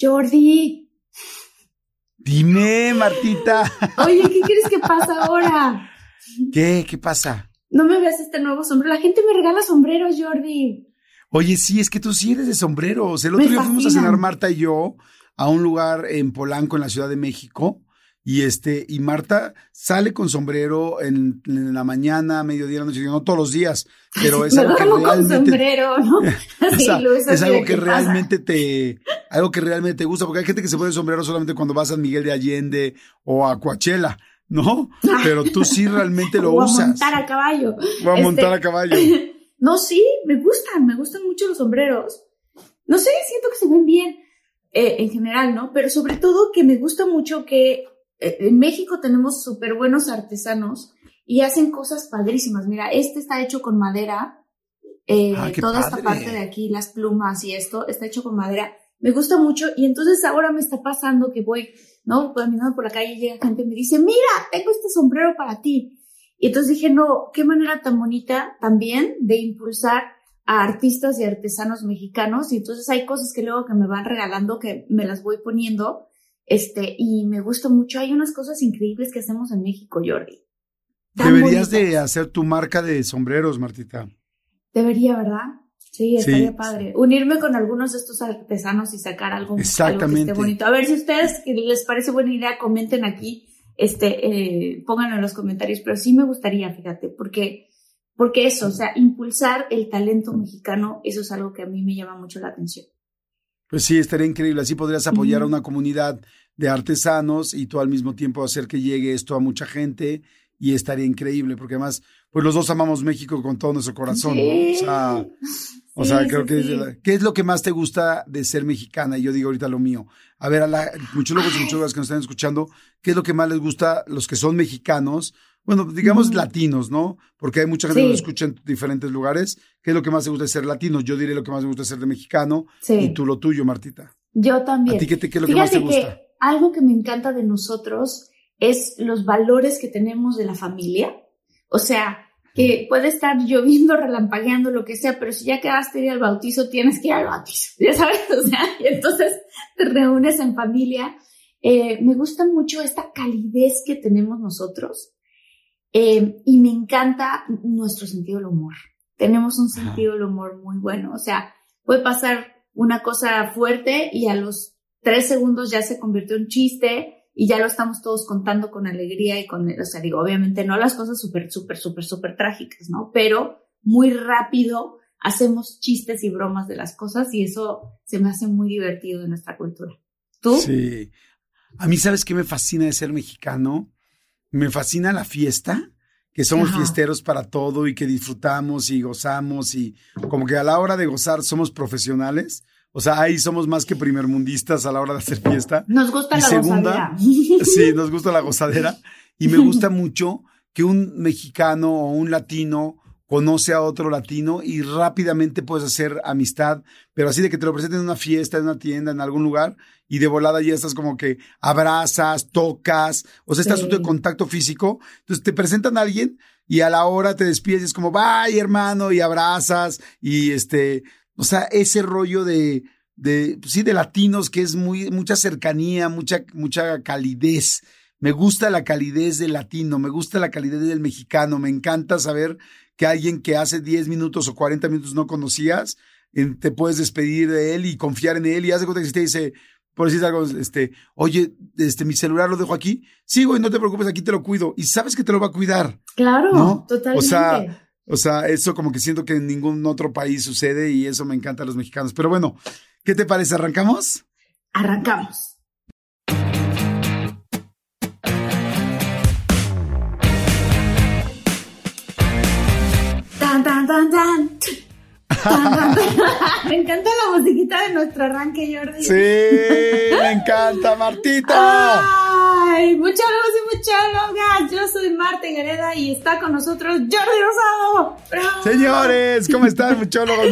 Jordi. Dime, Martita. Oye, ¿qué quieres que pasa ahora? ¿Qué? ¿Qué pasa? No me veas este nuevo sombrero. La gente me regala sombreros, Jordi. Oye, sí, es que tú sí eres de sombreros. El otro Me día fuimos a cenar Marta y yo a un lugar en Polanco, en la Ciudad de México. Y este, y Marta sale con sombrero en, en la mañana, mediodía, la noche, no todos los días, pero es algo que con realmente, sombrero, ¿no? Así, o sea, Luis, es algo que realmente te, algo que realmente te gusta, porque hay gente que se pone sombrero solamente cuando vas a San Miguel de Allende o a Coachella, ¿no? Pero tú sí realmente lo a usas. montar a caballo. O a Este, montar a caballo. No, sí, me gustan, me gustan mucho los sombreros. No sé, siento que se ven bien eh, en general, ¿no? Pero sobre todo que me gusta mucho que en México tenemos súper buenos artesanos y hacen cosas padrísimas. Mira, este está hecho con madera. eh, Ah, toda esta padre. parte de aquí, las plumas y esto, está hecho con madera. Me gusta mucho y entonces ahora me está pasando que voy, ¿no? Caminando por la calle llega gente y me dice, mira, tengo este sombrero para ti. Y entonces dije, no, qué manera tan bonita también de impulsar a artistas y artesanos mexicanos. Y entonces hay cosas que luego que me van regalando que me las voy poniendo. Este, y me gusta mucho. Hay unas cosas increíbles que hacemos en México, Jordi. Deberías de hacer tu marca de sombreros, Martita. Debería, ¿verdad? Sí, estaría Sí. padre. Unirme con algunos de estos artesanos y sacar algo, algo que Exactamente. esté bonito. A ver si a ustedes les parece buena idea, comenten aquí, este, eh, pónganlo en los comentarios. Pero sí me gustaría, fíjate, porque, porque eso, o sea, impulsar el talento mexicano, eso es algo que a mí me llama mucho la atención. Pues sí, estaría increíble. Así podrías apoyar a una comunidad de artesanos y tú al mismo tiempo hacer que llegue esto a mucha gente y estaría increíble, porque además, pues los dos amamos México con todo nuestro corazón, ¿no? O sea, o sea creo que, sí. ¿qué es lo que más te gusta de ser mexicana? Y yo digo ahorita lo mío. A ver, a la, muchos locos y muchas que nos están escuchando, ¿qué es lo que más les gusta los que son mexicanos? Bueno, digamos latinos, ¿no? Porque hay mucha gente que Sí. nos escucha en diferentes lugares. ¿Qué es lo que más te gusta de ser latino? Yo diré lo que más me gusta de ser de mexicano Sí. y tú lo tuyo, Martita. Yo también. ¿A ti qué, te- qué es lo que más te Fíjate gusta? que algo que me encanta de nosotros es los valores que tenemos de la familia. O sea, que puede estar lloviendo, relampagueando, lo que sea, pero si ya quedaste ir al bautizo, tienes que ir al bautizo, ya sabes, o sea, y entonces te reúnes en familia. Eh, me gusta mucho esta calidez que tenemos nosotros eh, y me encanta nuestro sentido del humor. Tenemos un Ajá. sentido del humor muy bueno, o sea, puede pasar una cosa fuerte y a los tres segundos ya se convirtió en chiste y ya lo estamos todos contando con alegría y con, o sea, digo, obviamente no las cosas súper, súper, súper, súper trágicas, ¿no? Pero muy rápido hacemos chistes y bromas de las cosas y eso se me hace muy divertido en nuestra cultura. ¿Tú? Sí. A mí, ¿sabes qué me fascina de ser mexicano? Me fascina la fiesta, que somos Ajá. fiesteros para todo y que disfrutamos y gozamos y como que a la hora de gozar somos profesionales. O sea, ahí somos más que primermundistas a la hora de hacer fiesta. Nos gusta Y la segunda, gozadera. Sí, nos gusta la gozadera. Y me gusta mucho que un mexicano o un latino conoce a otro latino y rápidamente puedes hacer amistad, pero así de que te lo presenten en una fiesta, en una tienda, en algún lugar, y de volada ya estás como que abrazas, tocas, o sea, este Sí. asunto de contacto físico. Entonces te presentan a alguien y a la hora te despides y es como, bye hermano, y abrazas, y este, o sea, ese rollo de, de, pues sí, de latinos que es muy, mucha cercanía, mucha, mucha calidez. Me gusta la calidez del latino, me gusta la calidez del mexicano, me encanta saber que alguien que hace 10 minutos o 40 minutos no conocías, te puedes despedir de él y confiar en él y hace cuenta que si te dice, por decir algo, este, oye, este, mi celular lo dejo aquí. Sí, güey, no te preocupes, aquí te lo cuido. Y sabes que te lo va a cuidar. Claro, totalmente. O sea, o sea, eso como que siento que en ningún otro país sucede y eso me encanta a los mexicanos. Pero bueno, ¿qué te parece? ¿Arrancamos? Arrancamos. Tan, tan, tan, tan. me encanta la musiquita de nuestro arranque, Jordi. Sí, me encanta, Martita. Ay, muchólogos y muchólogas. Yo soy Marta Gareda y está con nosotros Jordi Rosado. Señores, ¿cómo están, muchólogos,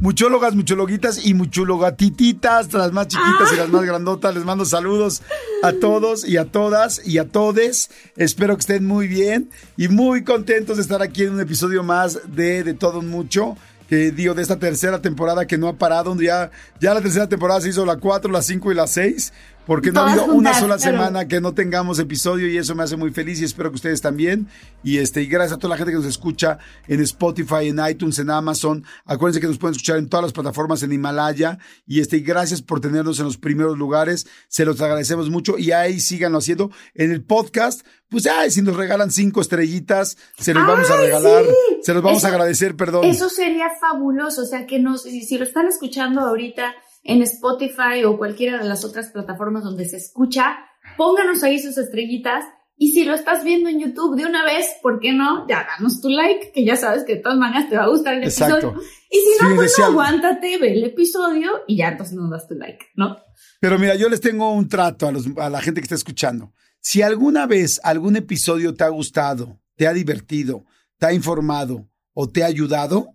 muchólogas, muchologuitas y muchologatititas, las más chiquitas y las más grandotas? Les mando saludos a todos y a todas y a todes. Espero que estén muy bien y muy contentos de estar aquí en un episodio más de De Todo Mucho que digo, de esta tercera temporada que no ha parado, ya, ya la tercera temporada se hizo la 4, la 5 y la 6, porque no ha habido una sola semana que no tengamos episodio y eso me hace muy feliz y espero que ustedes también. Y este, y gracias a toda la gente que nos escucha en Spotify, en iTunes, en Amazon. Acuérdense que nos pueden escuchar en todas las plataformas en Himalaya. Y este, y gracias por tenernos en los primeros lugares. Se los agradecemos mucho y ahí síganlo haciendo. En el podcast, pues ay, si nos regalan cinco estrellitas, se los vamos a regalar. Se los vamos a agradecer, perdón. Eso sería fabuloso. O sea, que nos, si lo están escuchando ahorita en Spotify o cualquiera de las otras plataformas donde se escucha, pónganos ahí sus estrellitas. Y si lo estás viendo en YouTube de una vez, ¿por qué no? Ya danos tu like, que ya sabes que de todas maneras te va a gustar el episodio. Y si no, pues aguántate, ve el episodio y ya entonces nos das tu like, ¿no? Pero mira, yo les tengo un trato a, los, a la gente que está escuchando. Si alguna vez algún episodio te ha gustado, te ha divertido, te ha informado o te ha ayudado,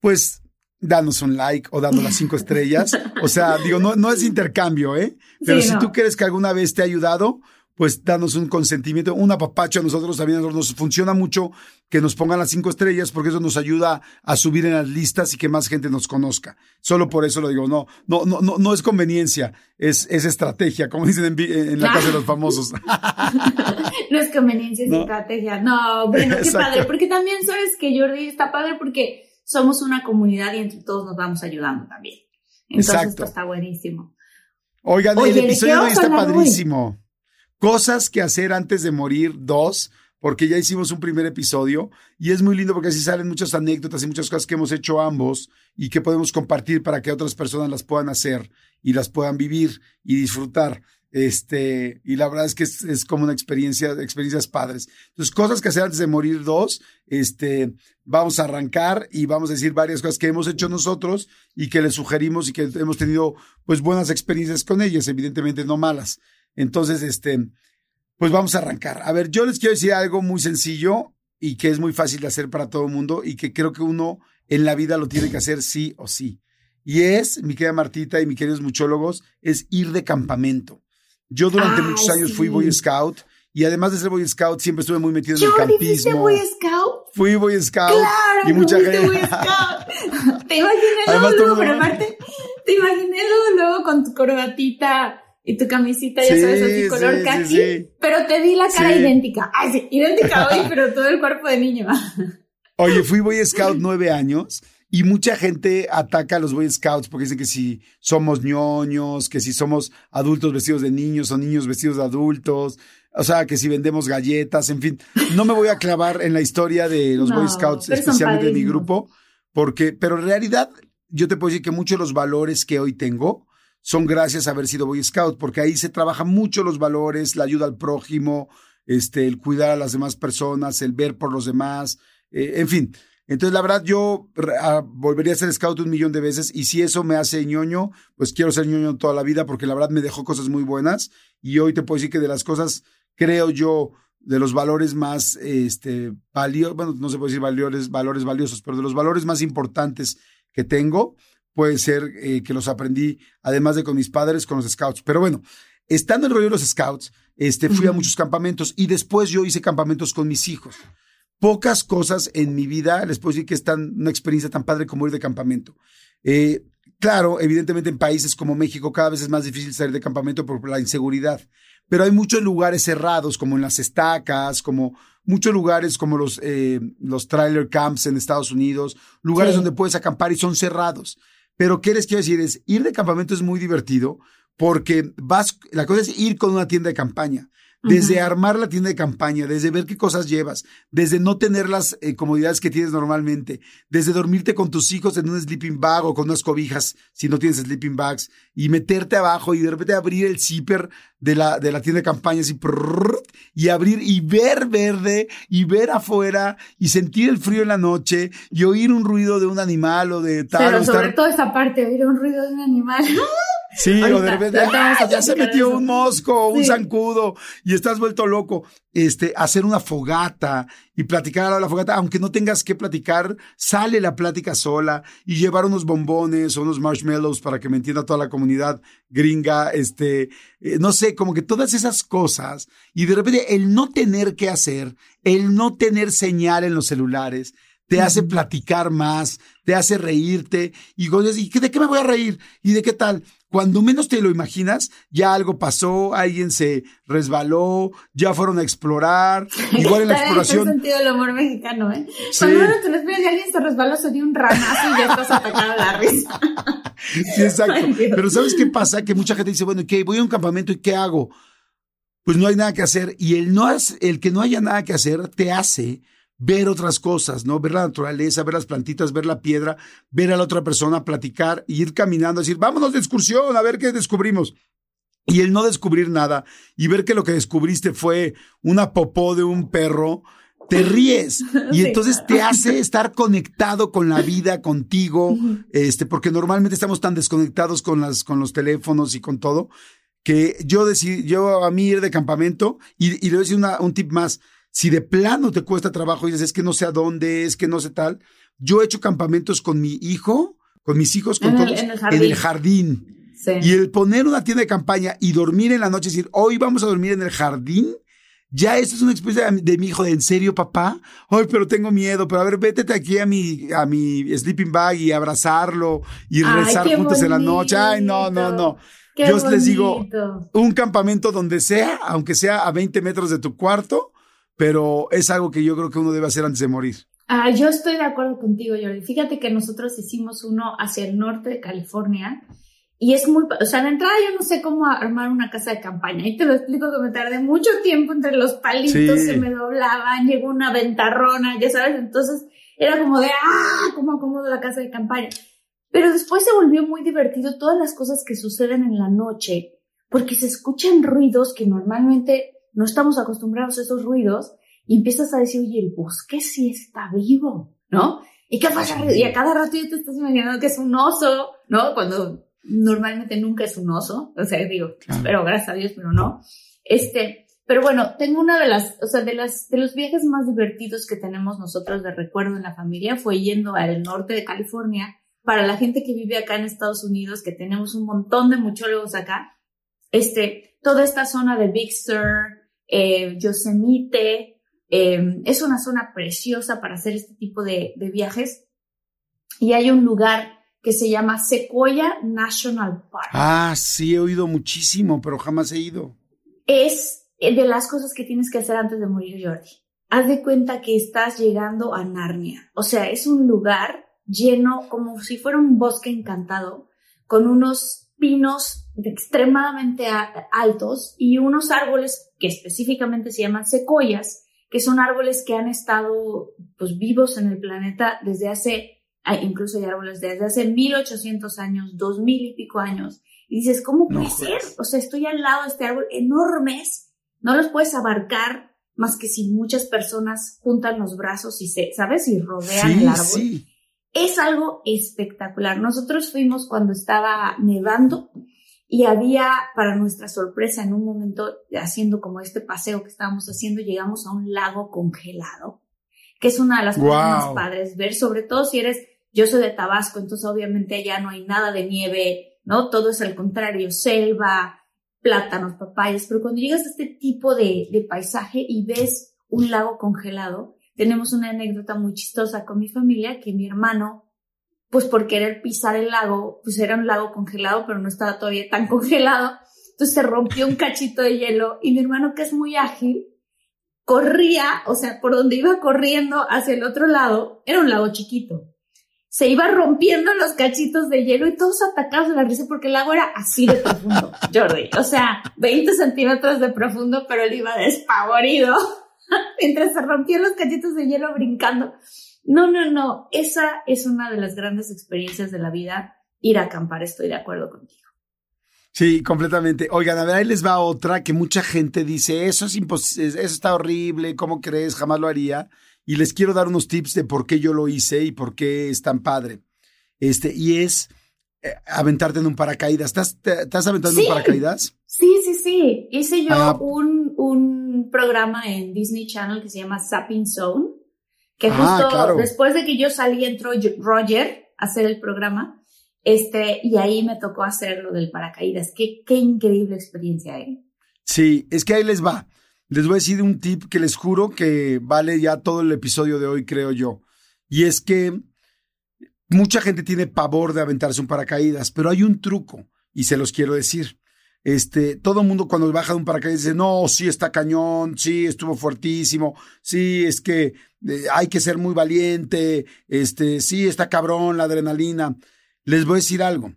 pues danos un like o dando las cinco estrellas. O sea, digo, no, no es intercambio, ¿eh? Pero si tú crees que alguna vez te ha ayudado, pues danos un consentimiento, un apapacho a nosotros también. Nos funciona mucho que nos pongan las cinco estrellas porque eso nos ayuda a subir en las listas y que más gente nos conozca. Solo por eso lo digo, no, no, no, no, no es conveniencia, es, es estrategia, como dicen en, la casa de los famosos. no es conveniencia, es estrategia. No, bueno, qué padre, porque también sabes que Jordi está padre porque somos una comunidad y entre todos nos vamos ayudando también. Entonces, esto está buenísimo. Oigan, el episodio de hoy está padrísimo. Cosas que hacer antes de morir, dos, porque ya hicimos un primer episodio y es muy lindo porque así salen muchas anécdotas y muchas cosas que hemos hecho ambos y que podemos compartir para que otras personas las puedan hacer y las puedan vivir y disfrutar. Este, y la verdad es que es, como una experiencia, experiencias padres. Entonces, cosas que hacer antes de morir dos, este, vamos a arrancar y vamos a decir varias cosas que hemos hecho nosotros y que les sugerimos y que hemos tenido, pues, buenas experiencias con ellas, evidentemente no malas. Entonces, este, pues vamos a arrancar. A ver, yo les quiero decir algo muy sencillo y que es muy fácil de hacer para todo el mundo y que creo que uno en la vida lo tiene que hacer sí o sí. Y es, mi querida Martita y mis queridos muchólogos, es ir de campamento. Yo durante muchos años fui Boy Scout y además de ser Boy Scout siempre estuve muy metido en el campismo. Boy Scout? Fui Boy Scout. Claro, y mucha gente. Boy Scout. te imaginé luego, luego pero aparte, te imaginé luego, luego con tu corbatita y tu camisita, ya sabes, así color sí, pero te di la cara idéntica. Ay, sí, idéntica hoy, pero todo el cuerpo de niño. Oye, fui Boy Scout nueve años y mucha gente ataca a los Boy Scouts porque dicen que si somos ñoños, que si somos adultos vestidos de niños o niños vestidos de adultos, o sea, que si vendemos galletas, en fin. No me voy a clavar en la historia de los Boy Scouts, especialmente de mi grupo, porque, pero en realidad yo te puedo decir que muchos de los valores que hoy tengo son gracias a haber sido Boy Scout, porque ahí se trabajan mucho los valores, la ayuda al prójimo, este, el cuidar a las demás personas, el ver por los demás, eh, en fin. Entonces, la verdad, yo ah, volvería a ser scout un millón de veces y si eso me hace ñoño, pues quiero ser ñoño toda la vida porque la verdad me dejó cosas muy buenas y hoy te puedo decir que de las cosas, creo yo, de los valores más este, valiosos, bueno, no se puede decir valores, valores valiosos, pero de los valores más importantes que tengo, puede ser eh, que los aprendí, además de con mis padres, con los scouts. Pero bueno, estando en el rollo de los scouts, este, fui a muchos campamentos y después yo hice campamentos con mis hijos pocas cosas en mi vida les puedo decir que es tan, una experiencia tan padre como ir de campamento. Eh, claro, evidentemente en países como México cada vez es más difícil salir de campamento por la inseguridad, pero hay muchos lugares cerrados, como en las estacas, como muchos lugares como los, eh, los trailer camps en Estados Unidos, lugares Sí. donde puedes acampar y son cerrados. Pero ¿qué les quiero decir? Es ir de campamento es muy divertido porque vas, la cosa es ir con una tienda de campaña. Desde armar la tienda de campaña, desde ver qué cosas llevas, desde no tener las eh, comodidades que tienes normalmente, desde dormirte con tus hijos en un sleeping bag o con unas cobijas, si no tienes sleeping bags, y meterte abajo y de repente abrir el zipper de la, de la tienda de campaña así, y abrir y ver verde y ver afuera y sentir el frío en la noche y oír un ruido de un animal o de tal. Pero sobre estar- todo esa parte, oír un ruido de un animal. Sí, o de repente, ¡ah! ya se metió eso. un mosco, un Sí. zancudo y estás vuelto loco. Este, hacer una fogata y platicar a la fogata, aunque no tengas que platicar, sale la plática sola y llevar unos bombones o unos marshmallows para que me entienda toda la comunidad gringa, este, eh, no sé, como que todas esas cosas y de repente el no tener que hacer, el no tener señal en los celulares, te hace platicar más, te hace reírte y, ¿y de qué me voy a reír? ¿Y de qué tal? Cuando menos te lo imaginas, ya algo pasó, alguien se resbaló, ya fueron a explorar, igual en la exploración. sentido del humor mexicano, ¿eh? Sí. Cuando uno te lo esperas y alguien se resbaló, se dio un ranazo y ya estás atacado de la risa. Sí, exacto. Ay. Pero ¿sabes qué pasa? Que mucha gente dice, bueno, ¿qué? Voy a un campamento y ¿qué hago? Pues no hay nada que hacer. Y el, no el que no haya nada que hacer te hace ver otras cosas, ¿no? Ver la naturaleza, ver las plantitas, ver la piedra, ver a la otra persona, platicar, y ir caminando, decir, vámonos de excursión, a ver qué descubrimos. Y el no descubrir nada y ver que lo que descubriste fue una popó de un perro, te ríes y Sí, entonces te hace estar conectado con la vida, contigo, este, porque normalmente estamos tan desconectados con las, con los teléfonos y con todo, que yo decidí, yo a mí ir de campamento y, y le voy a decir una- un tip más. Si de plano te cuesta trabajo y dices, es que no sé a dónde, es que no sé tal, yo he hecho campamentos con mi hijo, con mis hijos, con En el- todos, en el en jardín. el jardín. Sí. Y el poner una tienda de campaña y dormir en la noche, decir, hoy vamos a dormir en el jardín, ya eso es una experiencia de, de mi hijo, de en serio, papá. Ay, pero tengo miedo, pero a ver, vétete aquí a mi, a mi sleeping bag y abrazarlo y Ay, rezar juntos en la noche. Ay, no, no, bonito. no. Qué yo les digo, bonito. Un campamento donde sea, aunque sea a 20 metros de tu cuarto, pero es algo que yo creo que uno debe hacer antes de morir. Ah, yo estoy de acuerdo contigo, Jordi. Fíjate que nosotros hicimos uno hacia el norte de California y es muy, o sea, de entrada yo no sé cómo armar una casa de campaña. Y te lo explico que me tardé mucho tiempo entre los palitos, Sí. se me doblaban, llegó una ventarrona, ya sabes, entonces era como de, ah, cómo acomodo la casa de campaña. Pero después se volvió muy divertido todas las cosas que suceden en la noche, porque se escuchan ruidos que normalmente no estamos acostumbrados a esos ruidos y empiezas a decir, oye, el bosque sí está vivo, ¿no? ¿Y qué pasa? Y a cada rato ya te estás imaginando que es un oso, ¿no? Cuando normalmente nunca es un oso, o sea, digo, espero, gracias a Dios, pero no. Este, pero bueno, tengo una de las, o sea, de las, de los viajes más divertidos que tenemos nosotros de recuerdo en la familia fue yendo al norte de California. Para la gente que vive acá en Estados Unidos, que tenemos un montón de muchólogos acá, este, toda esta zona de Big Sur, eh, Yosemite, eh, es una zona preciosa para hacer este tipo de, de viajes. Y hay un lugar que se llama Sequoia National Park. Ah, sí, he oído muchísimo, pero jamás he ido. Es de las cosas que tienes que hacer antes de morir, Jordi. Haz de cuenta que estás llegando a Narnia. O sea, es un lugar lleno como si fuera un bosque encantado, con unos pinos extremadamente altos y unos árboles que específicamente se llaman secoyas, que son árboles que han estado pues vivos en el planeta desde hace, incluso hay árboles desde hace 1800 años, 2000 y pico años. Y dices, ¿cómo No puede ser? O sea, estoy al lado de este árbol enormes, no los puedes abarcar más que si muchas personas juntan los brazos y se, ¿sabes? Y rodean el árbol. sí. Es algo espectacular. Nosotros fuimos cuando estaba nevando y había, para nuestra sorpresa, en un momento haciendo como este paseo que estábamos haciendo, llegamos a un lago congelado, que es una de las cosas más padres ver, sobre todo si eres, yo soy de Tabasco, entonces obviamente allá no hay nada de nieve, ¿no? Todo es al contrario, selva, plátanos, papayas, pero cuando llegas a este tipo de, de paisaje y ves un lago congelado, tenemos una anécdota muy chistosa con mi familia, que mi hermano, pues por querer pisar el lago, pues era un lago congelado, pero no estaba todavía tan congelado, entonces se rompió un cachito de hielo y mi hermano que es muy ágil, corría, o sea, por donde iba corriendo hacia el otro lado, era un lago chiquito. Se iba rompiendo los cachitos de hielo y todos atacados de la risa porque el lago era así de profundo, Jordi. O sea, 20 centímetros de profundo, pero él iba despavorido mientras se rompían los cachitos de hielo brincando. No, no, no. Esa es una de las grandes experiencias de la vida, ir a acampar. Estoy de acuerdo contigo. Sí, completamente. Oigan, a ver, ahí les va otra que mucha gente dice, eso es imposible, eso está horrible, ¿cómo crees? Jamás lo haría. Y les quiero dar unos tips de por qué yo lo hice y por qué es tan padre. Este, y es eh, aventarte en un paracaídas. ¿Estás, te, estás aventando en un paracaídas? Sí, sí, sí. Hice yo ah. un, un programa en Disney Channel que se llama Zapping Zone, que ah, justo después de que yo salí entró Roger a hacer el programa este, y ahí me tocó hacer lo del paracaídas. Qué, qué increíble experiencia, ¿eh? Sí, es que ahí les va. Les voy a decir un tip que les juro que vale ya todo el episodio de hoy, creo yo. Y es que mucha gente tiene pavor de aventarse un paracaídas, pero hay un truco y se los quiero decir. Este, todo el mundo cuando baja de un paracaídas dice, no, sí está cañón, sí estuvo fuertísimo, sí es que eh, hay que ser muy valiente, este, sí está cabrón la adrenalina. Les voy a decir algo.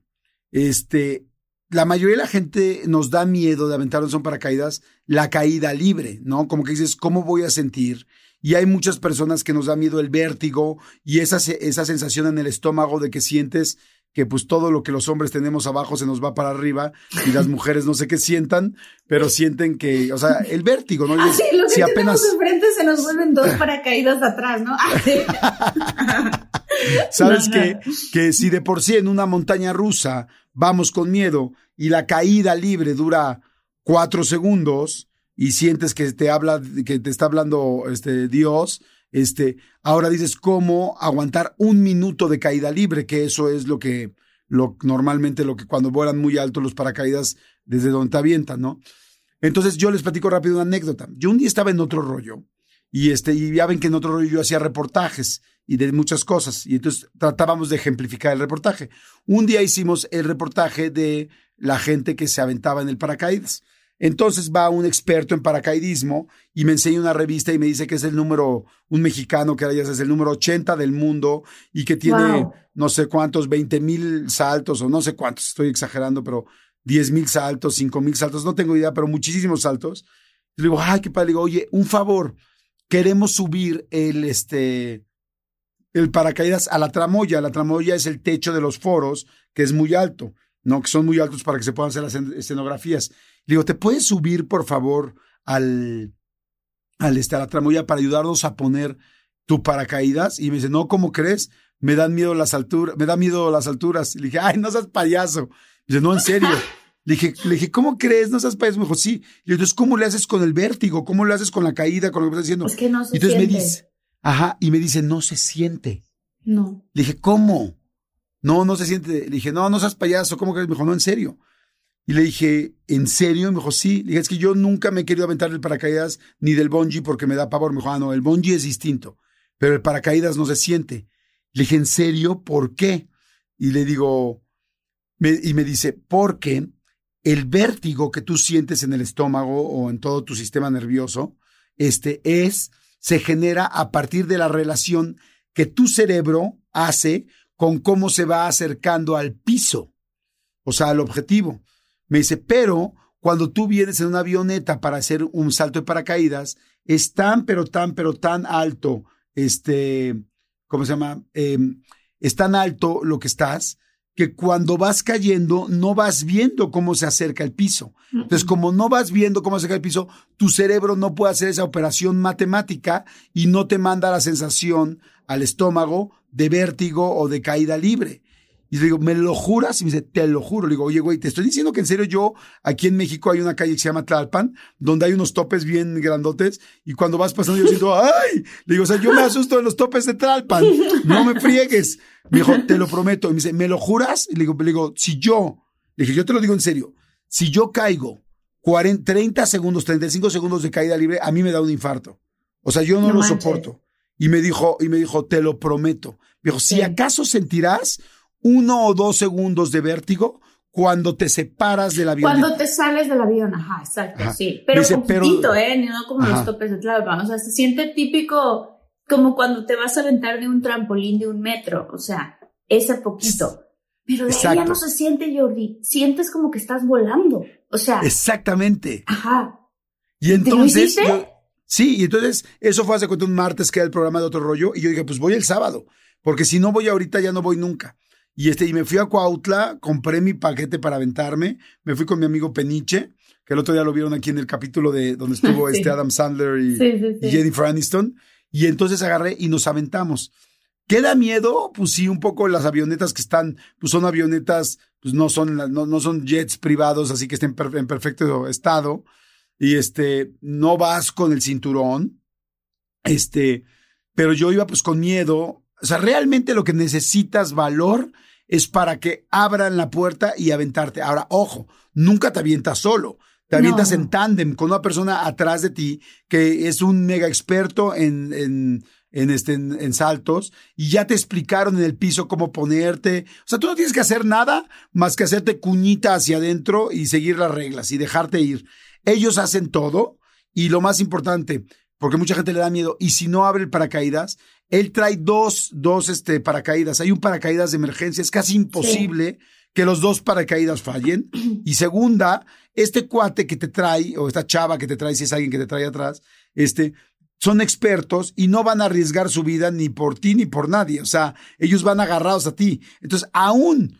Este, la mayoría de la gente nos da miedo de aventarnos un paracaídas la caída libre, ¿no? Como que dices, ¿cómo voy a sentir? Y hay muchas personas que nos da miedo el vértigo y esa, esa sensación en el estómago de que sientes que pues todo lo que los hombres tenemos abajo se nos va para arriba y las mujeres no sé qué sientan, pero sienten que, o sea, el vértigo, ¿no? Ah, sí, lo que si apenas enfrente se nos vuelven dos paracaídas atrás, ¿no? ¿Sabes que, que si de por sí en una montaña rusa vamos con miedo y la caída libre dura cuatro segundos y sientes que te habla, que te está hablando este Dios, este, ahora dices cómo aguantar un minuto de caída libre, que eso es lo que, lo, normalmente lo que cuando vuelan muy alto los paracaídas desde donde te avientan, ¿no? Entonces yo les platico rápido una anécdota. Yo un día estaba en otro rollo y este, y ya ven que en otro rollo yo hacía reportajes y de muchas cosas. Y entonces tratábamos de ejemplificar el reportaje. Un día hicimos el reportaje de la gente que se aventaba en el paracaídas. Entonces va un experto en paracaidismo y me enseña una revista y me dice que es el número, un mexicano que ya es el número 80 del mundo y que tiene no sé cuántos, 20 mil saltos o no sé cuántos, estoy exagerando, pero 10 mil saltos, 5 mil saltos, no tengo idea, pero muchísimos saltos. le digo, ay, qué padre. Le digo, oye, un favor, queremos subir el, este, el paracaídas a la tramoya. La tramoya es el techo de los foros, que es muy alto, ¿no? Que son muy altos para que se puedan hacer las escenografías. Le digo, ¿te puedes subir, por favor, al, al este, a la tramoya para ayudarnos a poner tu paracaídas? Y me dice, no, ¿cómo crees? Me dan miedo las alturas, me da miedo las alturas. le dije, ay, no seas payaso. dice, no, en serio. Le dije, le dije, ¿cómo crees? No seas payaso. Me dijo, sí. Y entonces, ¿cómo le haces con el vértigo? ¿Cómo le haces con la caída? Con lo que estás diciendo. Es que no se y entonces siente. me dice, Ajá, y me dice, no se siente. No. Le dije, ¿cómo? No, no se siente. Le dije, no, no seas payaso, ¿cómo crees? Me dijo, no, en serio. Y le dije, ¿en serio? me dijo, sí. Le dije, es que yo nunca me he querido aventar el paracaídas ni del bungee porque me da pavor. Me dijo, ah, no, el bungee es distinto, pero el paracaídas no se siente. Le dije, ¿en serio? ¿Por qué? Y le digo, y me dice, porque el vértigo que tú sientes en el estómago o en todo tu sistema nervioso, este es se genera a partir de la relación que tu cerebro hace con cómo se va acercando al piso, o sea, al objetivo. Me dice, pero cuando tú vienes en una avioneta para hacer un salto de paracaídas, es tan, pero tan, pero tan alto, este, ¿cómo se llama? Em, es tan alto lo que estás, que cuando vas cayendo no vas viendo cómo se acerca el piso. Entonces, como no vas viendo cómo se acerca el piso, tu cerebro no puede hacer esa operación matemática y no te manda la sensación al estómago de vértigo o de caída libre. Y le digo, ¿me lo juras? Y me dice, te lo juro. Le digo, oye, güey, te estoy diciendo que en serio yo, aquí en México hay una calle que se llama Tlalpan, donde hay unos topes bien grandotes, y cuando vas pasando yo siento, ¡ay! Le digo, o sea, yo me asusto de los topes de Tlalpan, no me friegues. Me dijo, te lo prometo. Y me dice, ¿me lo juras? Y le digo, le digo, si yo, le dije, yo te lo digo en serio, si yo caigo 40, 30 segundos, 35 segundos de caída libre, a mí me da un infarto. O sea, yo no, lo soporto. Y me dijo, y me dijo, te lo prometo. Me dijo, si acaso sentirás uno o dos segundos de vértigo, cuando te separas del avión. Cuando te sales del avión, ajá, exacto, Ajá. sí. Pero Dice, poquitito, pero- ¿eh? No como Ajá. los topes de Tlalpan. O sea, se siente típico como cuando te vas a aventar de un trampolín de un metro. O sea, ese poquito. Pero de ahí ya no se siente, Jordi. Sientes como que estás volando. O sea, Exactamente. ajá. Y ¿Te lo entonces. hiciste? yo- sí, y entonces eso fue hace cuenta un martes que era el programa de otro rollo. Y yo dije, pues voy el sábado. Porque si no voy ahorita, ya no voy nunca. Y este, y me fui a Cuautla, compré mi paquete para aventarme. Me fui con mi amigo Peniche, que el otro día lo vieron aquí en el capítulo de donde estuvo Sí. este Adam Sandler y, Sí, sí, y. Jennifer Aniston. Y entonces agarré y nos aventamos. ¿Qué da miedo? Pues sí, un poco las avionetas que están, pues son avionetas, pues no son, no, no son jets privados, así que estén en perfecto estado. Y este, no vas con el cinturón. Este, pero yo iba pues con miedo. O sea, realmente lo que necesitas valor es para que abran la puerta y aventarte. Ahora, ojo, nunca te avientas solo. Te avientas No. en tándem con una persona atrás de ti que es un mega experto en, en, en, este, en, en saltos y ya te explicaron en el piso cómo ponerte. O sea, tú no tienes que hacer nada más que hacerte cuñita hacia adentro y seguir las reglas y dejarte ir. Ellos hacen todo y lo más importante, porque mucha gente le da miedo, y si no abre el paracaídas, él trae dos, dos este, paracaídas. Hay un paracaídas de emergencia, es casi imposible que los dos paracaídas fallen. Y segunda, este cuate que te trae, o esta chava que te trae, si es alguien que te trae atrás, este, son expertos y no van a arriesgar su vida ni por ti ni por nadie. O sea, ellos van agarrados a ti. Entonces, aún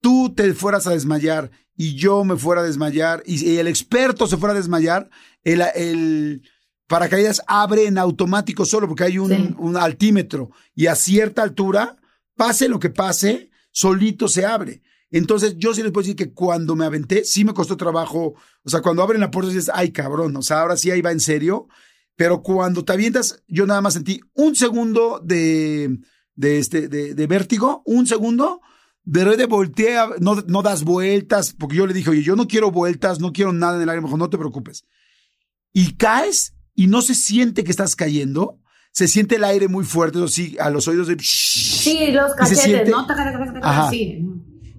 tú te fueras a desmayar y yo me fuera a desmayar y, y el experto se fuera a desmayar, el, el paracaídas abre en automático solo porque hay un, Sí. un altímetro y a cierta altura, pase lo que pase, solito se abre. Entonces, yo sí les puedo decir que cuando me aventé, sí me costó trabajo. O sea, cuando abren la puerta dices, ay, cabrón, o sea, ahora sí ahí va en serio. Pero cuando te avientas, yo nada más sentí un segundo de, de, este, de, de vértigo, un segundo. De repente volteé, a- no, no das vueltas, porque yo le dije, oye, yo no quiero vueltas, no quiero nada en el aire. Me dijo, no te preocupes. Y caes y no se siente que estás cayendo. Se siente el aire muy fuerte, eso sí, a los oídos de... Sí, los Y cachetes, siente- ¿no? Ajá. Sí.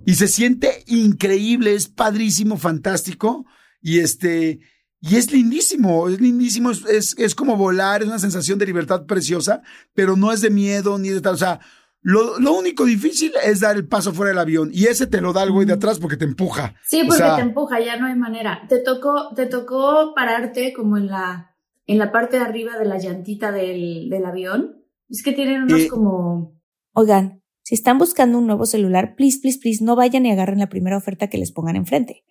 y se siente increíble, es padrísimo, fantástico y este y es lindísimo, es lindísimo, es, es, es como volar, es una sensación de libertad preciosa, pero no es de miedo ni de tal, o sea, lo, lo único difícil es dar el paso fuera del avión y ese te lo da el güey de atrás porque te empuja. Sí, O porque sea, te empuja, ya no hay manera. Te tocó, te tocó pararte como en la, en la parte de arriba de la llantita del, del avión. Es que tienen unos Eh, como, Oigan, si están buscando un nuevo celular, please, please, please, no vayan y agarren la primera oferta que les pongan enfrente.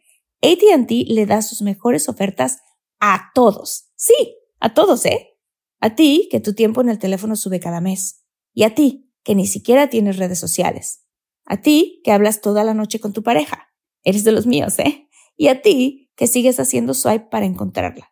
ATT le da sus mejores ofertas a todos. Sí, a todos, ¿eh? A ti, que tu tiempo en el teléfono sube cada mes. Y a ti, que ni siquiera tienes redes sociales. A ti, que hablas toda la noche con tu pareja. Eres de los míos, ¿eh? Y a ti, que sigues haciendo swipe para encontrarla.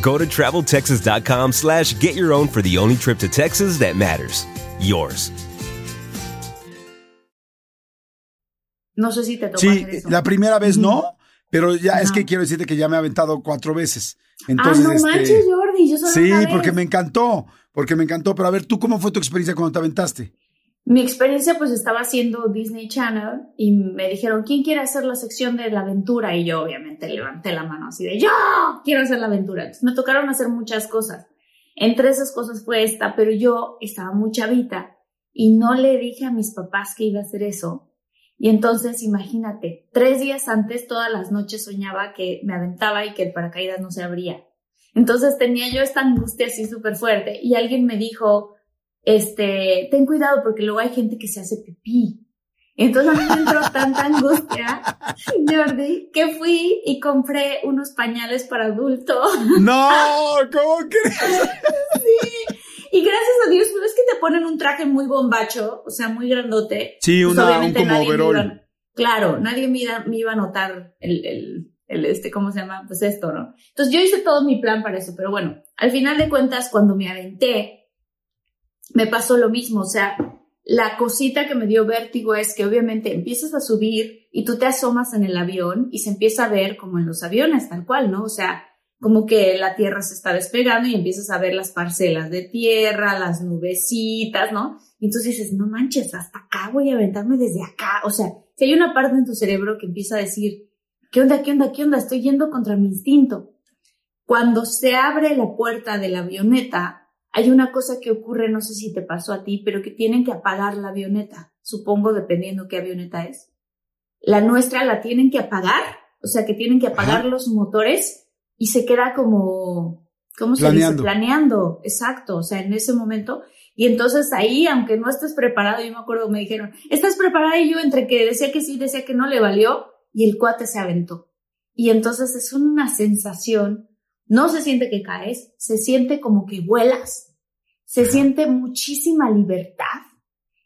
Go to traveltexas.com slash get your own for the only trip to Texas that matters. Yours. no sé si te tocó Sí, hacer eso. la primera vez no, pero ya es que quiero decirte que ya me he aventado cuatro veces. Entonces, ah, no este, manches, Jordi, yo solo Sí, una vez. porque me encantó, porque me encantó. Pero a ver, ¿tú cómo fue tu experiencia cuando te aventaste? Mi experiencia pues estaba haciendo Disney Channel y me dijeron, ¿quién quiere hacer la sección de la aventura? Y yo obviamente levanté la mano así de, yo quiero hacer la aventura. Entonces me tocaron hacer muchas cosas. Entre esas cosas fue esta, pero yo estaba muy chavita y no le dije a mis papás que iba a hacer eso. Y entonces, imagínate, tres días antes, todas las noches soñaba que me aventaba y que el paracaídas no se abría. Entonces tenía yo esta angustia así súper fuerte y alguien me dijo, este, ten cuidado porque luego hay gente que se hace pipí. Entonces a mí me entró tanta angustia, Jordi, que fui y compré unos pañales para adulto. No, ¿cómo crees? sí. Y gracias a Dios, pues es que te ponen un traje muy bombacho, o sea, muy grandote. Sí, Pues, una, un obviamente como overol. iba- claro, nadie me iba, me iba a notar el, el, el, este, ¿cómo se llama? Pues esto, ¿no? Entonces yo hice todo mi plan para eso, pero bueno, al final de cuentas, cuando me aventé, me pasó lo mismo, o sea, la cosita que me dio vértigo es que obviamente empiezas a subir y tú te asomas en el avión y se empieza a ver como en los aviones, tal cual, ¿no? O sea, como que la tierra se está despegando y empiezas a ver las parcelas de tierra, las nubecitas, ¿no? Y entonces dices, no manches, hasta acá voy a aventarme desde acá. O sea, si hay una parte en tu cerebro que empieza a decir, ¿qué onda, qué onda, qué onda? Estoy yendo contra mi instinto. Cuando se abre la puerta de la avioneta, hay una cosa que ocurre, no sé si te pasó a ti, pero que tienen que apagar la avioneta, supongo, dependiendo qué avioneta es. La nuestra la tienen que apagar, o sea, que tienen que apagar Ajá. los motores y se queda como, ¿cómo se Planeando. dice? Planeando, exacto, o sea, en ese momento. Y entonces ahí, aunque no estés preparado, yo me acuerdo, me dijeron, ¿estás preparada? Y yo entre que decía que sí, decía que no, le valió y el cuate se aventó. Y entonces es una sensación, no se siente que caes, se siente como que vuelas, se siente muchísima libertad.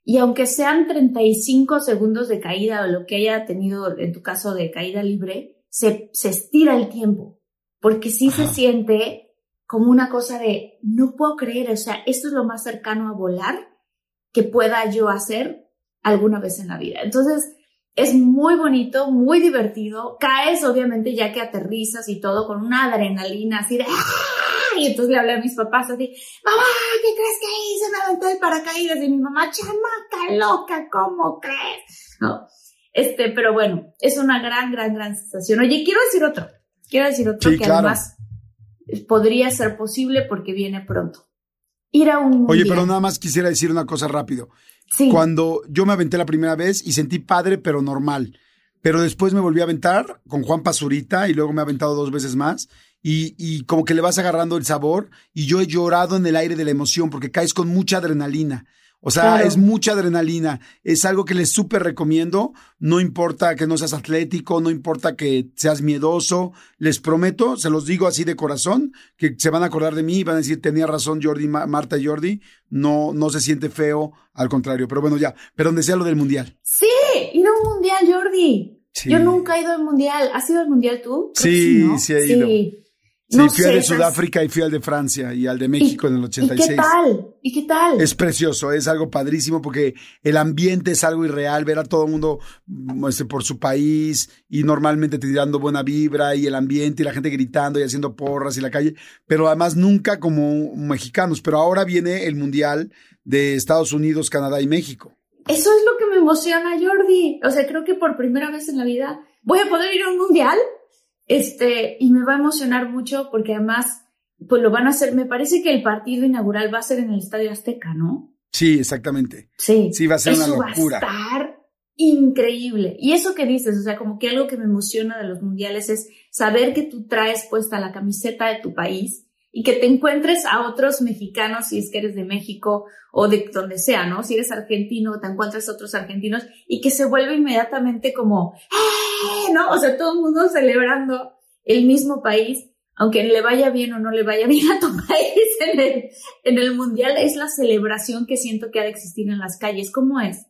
Y aunque sean 35 segundos de caída o lo que haya tenido en tu caso de caída libre, se, se estira el tiempo, porque sí se siente como una cosa de, no puedo creer, o sea, esto es lo más cercano a volar que pueda yo hacer alguna vez en la vida. Entonces, es muy bonito, muy divertido. Caes, obviamente, ya que aterrizas y todo, con una adrenalina así de ¡ah! Y entonces le hablé a mis papás así, mamá, ¿qué crees que hice? Me aventó de paracaídas. Y mi mamá, chamaca loca, ¿cómo crees? No. Este, pero bueno, es una gran, gran, gran sensación. Oye, quiero decir otro. Quiero decir otro Sí, que claro. además podría ser posible porque viene pronto. Ir a un Oye, pero nada más quisiera decir una cosa rápido. Sí. Cuando yo me aventé la primera vez y sentí padre, pero normal. Pero después me volví a aventar con Juan Pazurita y luego me he aventado dos veces más. Y, y como que le vas agarrando el sabor. Y yo he llorado en el aire de la emoción porque caes con mucha adrenalina. O sea, Claro. es mucha adrenalina. Es algo que les súper recomiendo. No importa que no seas atlético, no importa que seas miedoso. Les prometo, se los digo así de corazón, que se van a acordar de mí y van a decir, tenía razón Jordi, Ma- Marta y Jordi. No, no se siente feo, al contrario. Pero bueno, ya. Pero donde sea lo del mundial. Sí, ir a un mundial, Jordi. Sí. Yo nunca he ido al mundial. ¿Has ido al mundial tú? Creo Sí, ¿no? sí he ido. Sí, Sí, No fui sé, al de Sudáfrica y fui al de Francia y al de México ¿Y- en el ¿Y 86. qué tal? ¿Y qué tal? Es precioso, es algo padrísimo porque el ambiente es algo irreal, ver a todo el mundo mm, este, por su país y normalmente te tirando buena vibra y el ambiente y la gente gritando y haciendo porras y la calle, pero además nunca como mexicanos, pero ahora viene el Mundial de Estados Unidos, Canadá y México. Eso es lo que me emociona, Jordi. O sea, creo que por primera vez en la vida voy a poder ir a un mundial. Este, y me va a emocionar mucho porque además, pues lo van a hacer. Me parece que el partido inaugural va a ser en el Estadio Azteca, ¿no? Sí, exactamente. Sí. Sí, va a ser una Eso locura. va a estar increíble. Y eso que dices, o sea, como que algo que me emociona de los mundiales es saber que tú traes puesta la camiseta de tu país y que te encuentres a otros mexicanos, si es que eres de México o de donde sea, ¿no? Si eres argentino, te encuentras a otros argentinos y que se vuelve inmediatamente como, ¡eh! ¿No? O sea, todo el mundo celebrando el mismo país, aunque le vaya bien o no le vaya bien a tu país en el, en el mundial, es la celebración que siento que ha de existir en las calles. ¿Cómo es?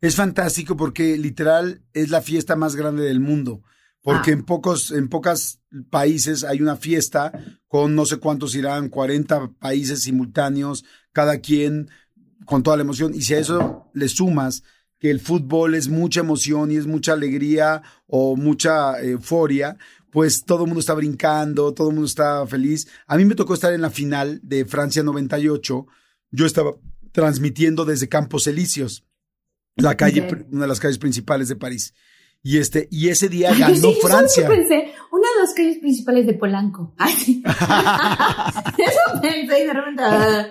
Es fantástico porque literal es la fiesta más grande del mundo. Porque Ah. en pocos, en pocos países hay una fiesta con no sé cuántos irán, 40 países simultáneos, cada quien con toda la emoción. Y si a eso le sumas que el fútbol es mucha emoción y es mucha alegría o mucha euforia, pues todo el mundo está brincando, todo el mundo está feliz. A mí me tocó estar en la final de Francia 98. Yo estaba transmitiendo desde Campos Elíseos, la calle, una de las calles principales de París. Y este, y ese día Ay, ganó sí, yo solo Francia. pensé, una de las calles principales de Polanco. Ay, sí. Eso pensé y de repente. ah.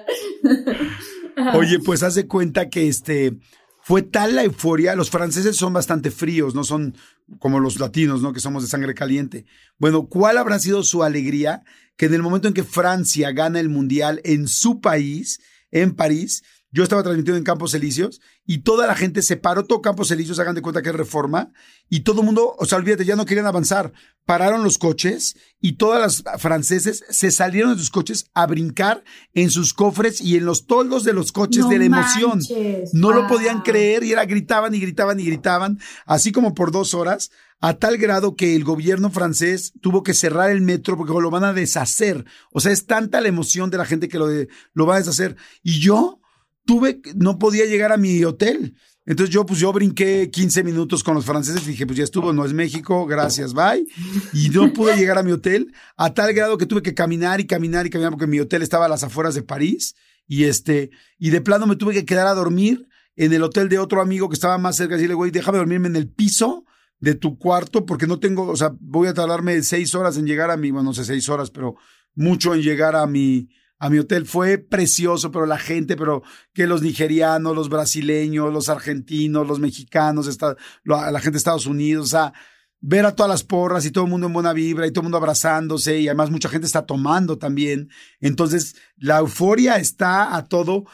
Oye, pues haz de cuenta que este fue tal la euforia, los franceses son bastante fríos, no son como los latinos, ¿no? Que somos de sangre caliente. Bueno, ¿cuál habrá sido su alegría que en el momento en que Francia gana el mundial en su país, en París, yo estaba transmitiendo en Campos Elíseos y toda la gente se paró, todo Campos Elíseos, hagan de cuenta que es reforma, y todo el mundo, o sea, olvídate, ya no querían avanzar. Pararon los coches y todas las franceses se salieron de sus coches a brincar en sus cofres y en los toldos de los coches No de la emoción. manches, No lo podían creer y era gritaban y gritaban y gritaban, así como por dos horas, a tal grado que el gobierno francés tuvo que cerrar el metro porque lo van a deshacer. O sea, es tanta la emoción de la gente que lo, de- lo va a deshacer. Y yo tuve, no podía llegar a mi hotel. Entonces yo, pues yo brinqué 15 minutos con los franceses y dije, pues ya estuvo, no es México, gracias, bye. Y no pude llegar a mi hotel a tal grado que tuve que caminar y caminar y caminar porque mi hotel estaba a las afueras de París y este, y de plano me tuve que quedar a dormir en el hotel de otro amigo que estaba más cerca y decirle, güey, déjame dormirme en el piso de tu cuarto porque no tengo, o sea, voy a tardarme seis horas en llegar a mi, bueno, no sé, seis horas, pero mucho en llegar a mi, a mi hotel. Fue precioso, pero la gente, pero que los nigerianos, los brasileños, los argentinos, los mexicanos, esta- lo- la gente de Estados Unidos, o sea, ver a todas las porras y todo el mundo en buena vibra y todo el mundo abrazándose y además mucha gente está tomando también. Entonces, la euforia está a todo.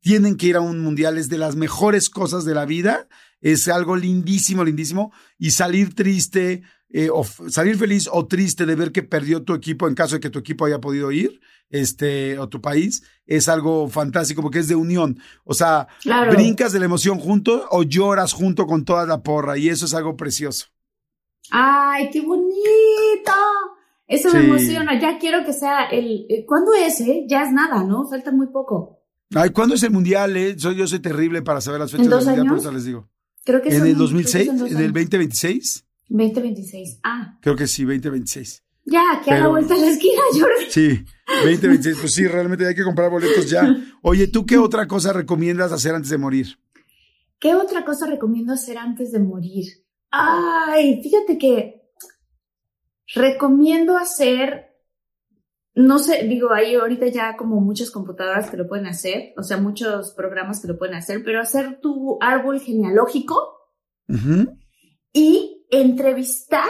Tienen que ir a un mundial, es de las mejores cosas de la vida. Es algo lindísimo, lindísimo. Y salir triste, eh, o salir feliz o triste de ver que perdió tu equipo en caso de que tu equipo haya podido ir, este, o tu país, es algo fantástico porque es de unión. O sea, Claro. brincas de la emoción junto o lloras junto con toda la porra y eso es algo precioso. ¡Ay, qué bonito! Eso me emociona. Ya quiero que sea el. eh, ¿Cuándo es, eh? Ya es nada, ¿no? Falta muy poco. Ay, ¿cuándo es el mundial? Eh? Soy, yo soy terrible para saber las fechas ¿En dos del mundial, por años? eso les digo. Creo que ¿En son- el creo que 2006? son dos ¿En el años. 2026? 2026. Ah, Creo que sí, 2026. ya, que a la Pero- vuelta de la esquina, Jordi. Sí, 2026. Pues sí, realmente hay que comprar boletos ya. Oye, ¿tú qué otra cosa recomiendas hacer antes de morir? ¿Qué otra cosa recomiendo hacer antes de morir? Ay, fíjate que recomiendo hacer, no sé, digo, hay ahorita ya como muchas computadoras que lo pueden hacer, o sea, muchos programas que lo pueden hacer, pero hacer tu árbol genealógico Ujú. y entrevistar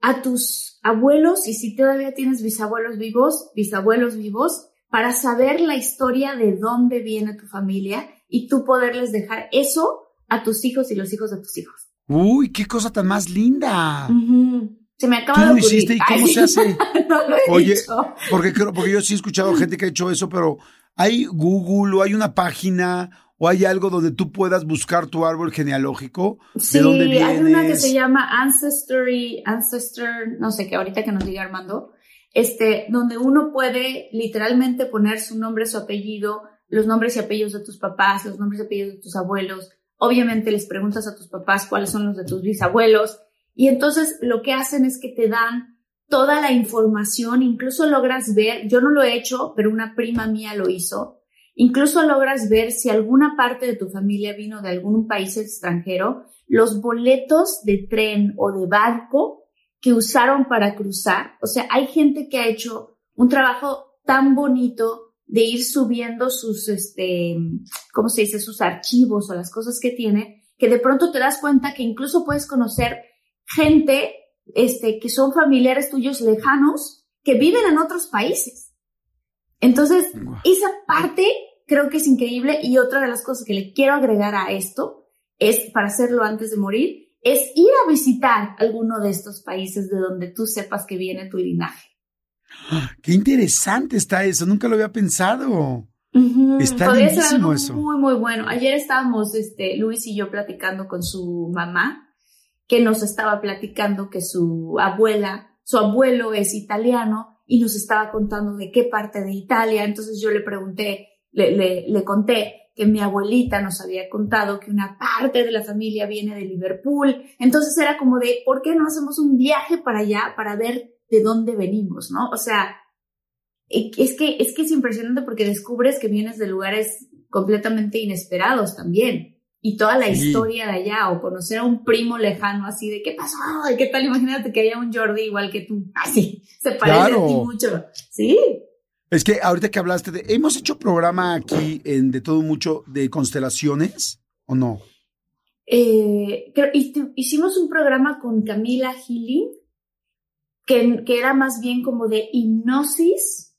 a tus abuelos y si todavía tienes bisabuelos vivos, bisabuelos vivos, para saber la historia de dónde viene tu familia y tú poderles dejar eso a tus hijos y los hijos de tus hijos. Uy, qué cosa tan más linda. Ujú. Se me acaba ¿Tú de lo ocurrir. hiciste y cómo se hace? no lo he Oye, hecho. Porque, creo- porque yo sí he escuchado gente que ha hecho eso, pero hay Google o hay una página o hay algo donde tú puedas buscar tu árbol genealógico. Sí, ¿De dónde vienes? hay una que se llama Ancestry, Ancestor, no sé qué, ahorita que nos diga Armando, este, donde uno puede literalmente poner su nombre, su apellido, los nombres y apellidos de tus papás, los nombres y apellidos de tus abuelos. Obviamente les preguntas a tus papás cuáles son los de tus bisabuelos. Y entonces lo que hacen es que te dan toda la información, incluso logras ver, yo no lo he hecho, pero una prima mía lo hizo, Incluso logras ver si alguna parte de tu familia vino de algún país extranjero, los boletos de tren o de barco que usaron para cruzar. O sea, hay gente que ha hecho un trabajo tan bonito de ir subiendo sus, este, ¿cómo se dice? Sus archivos o las cosas que tiene, que de pronto te das cuenta que incluso puedes conocer gente, este, que son familiares tuyos lejanos que viven en otros países. Entonces, esa parte creo que es increíble y otra de las cosas que le quiero agregar a esto es, para hacerlo antes de morir, es ir a visitar alguno de estos países de donde tú sepas que viene tu linaje. Qué interesante está eso, nunca lo había pensado. Está Podría ser lindísimo algo eso. muy, muy bueno. Ayer estábamos, este, Luis y yo platicando con su mamá, que nos estaba platicando que su abuela, su abuelo es italiano y nos estaba contando de qué parte de Italia. Entonces yo le pregunté, le, le, conté que mi abuelita nos había contado que una parte de la familia viene de Liverpool. Entonces era como de, ¿por qué no hacemos un viaje para allá para ver de dónde venimos, no? O sea, es que, es que es impresionante porque descubres que vienes de lugares completamente inesperados también. Y toda la Sí. historia de allá, o conocer a un primo lejano así de qué pasó, ¿Y qué tal, imagínate que haya un Jordi igual que tú, así, se parece a ti Claro. mucho. Sí, Es que ahorita que hablaste de. ¿Hemos hecho programa aquí en De Todo Mucho de constelaciones o no? eh, hicimos un programa con Camila Healing, que, que era más bien como de hipnosis,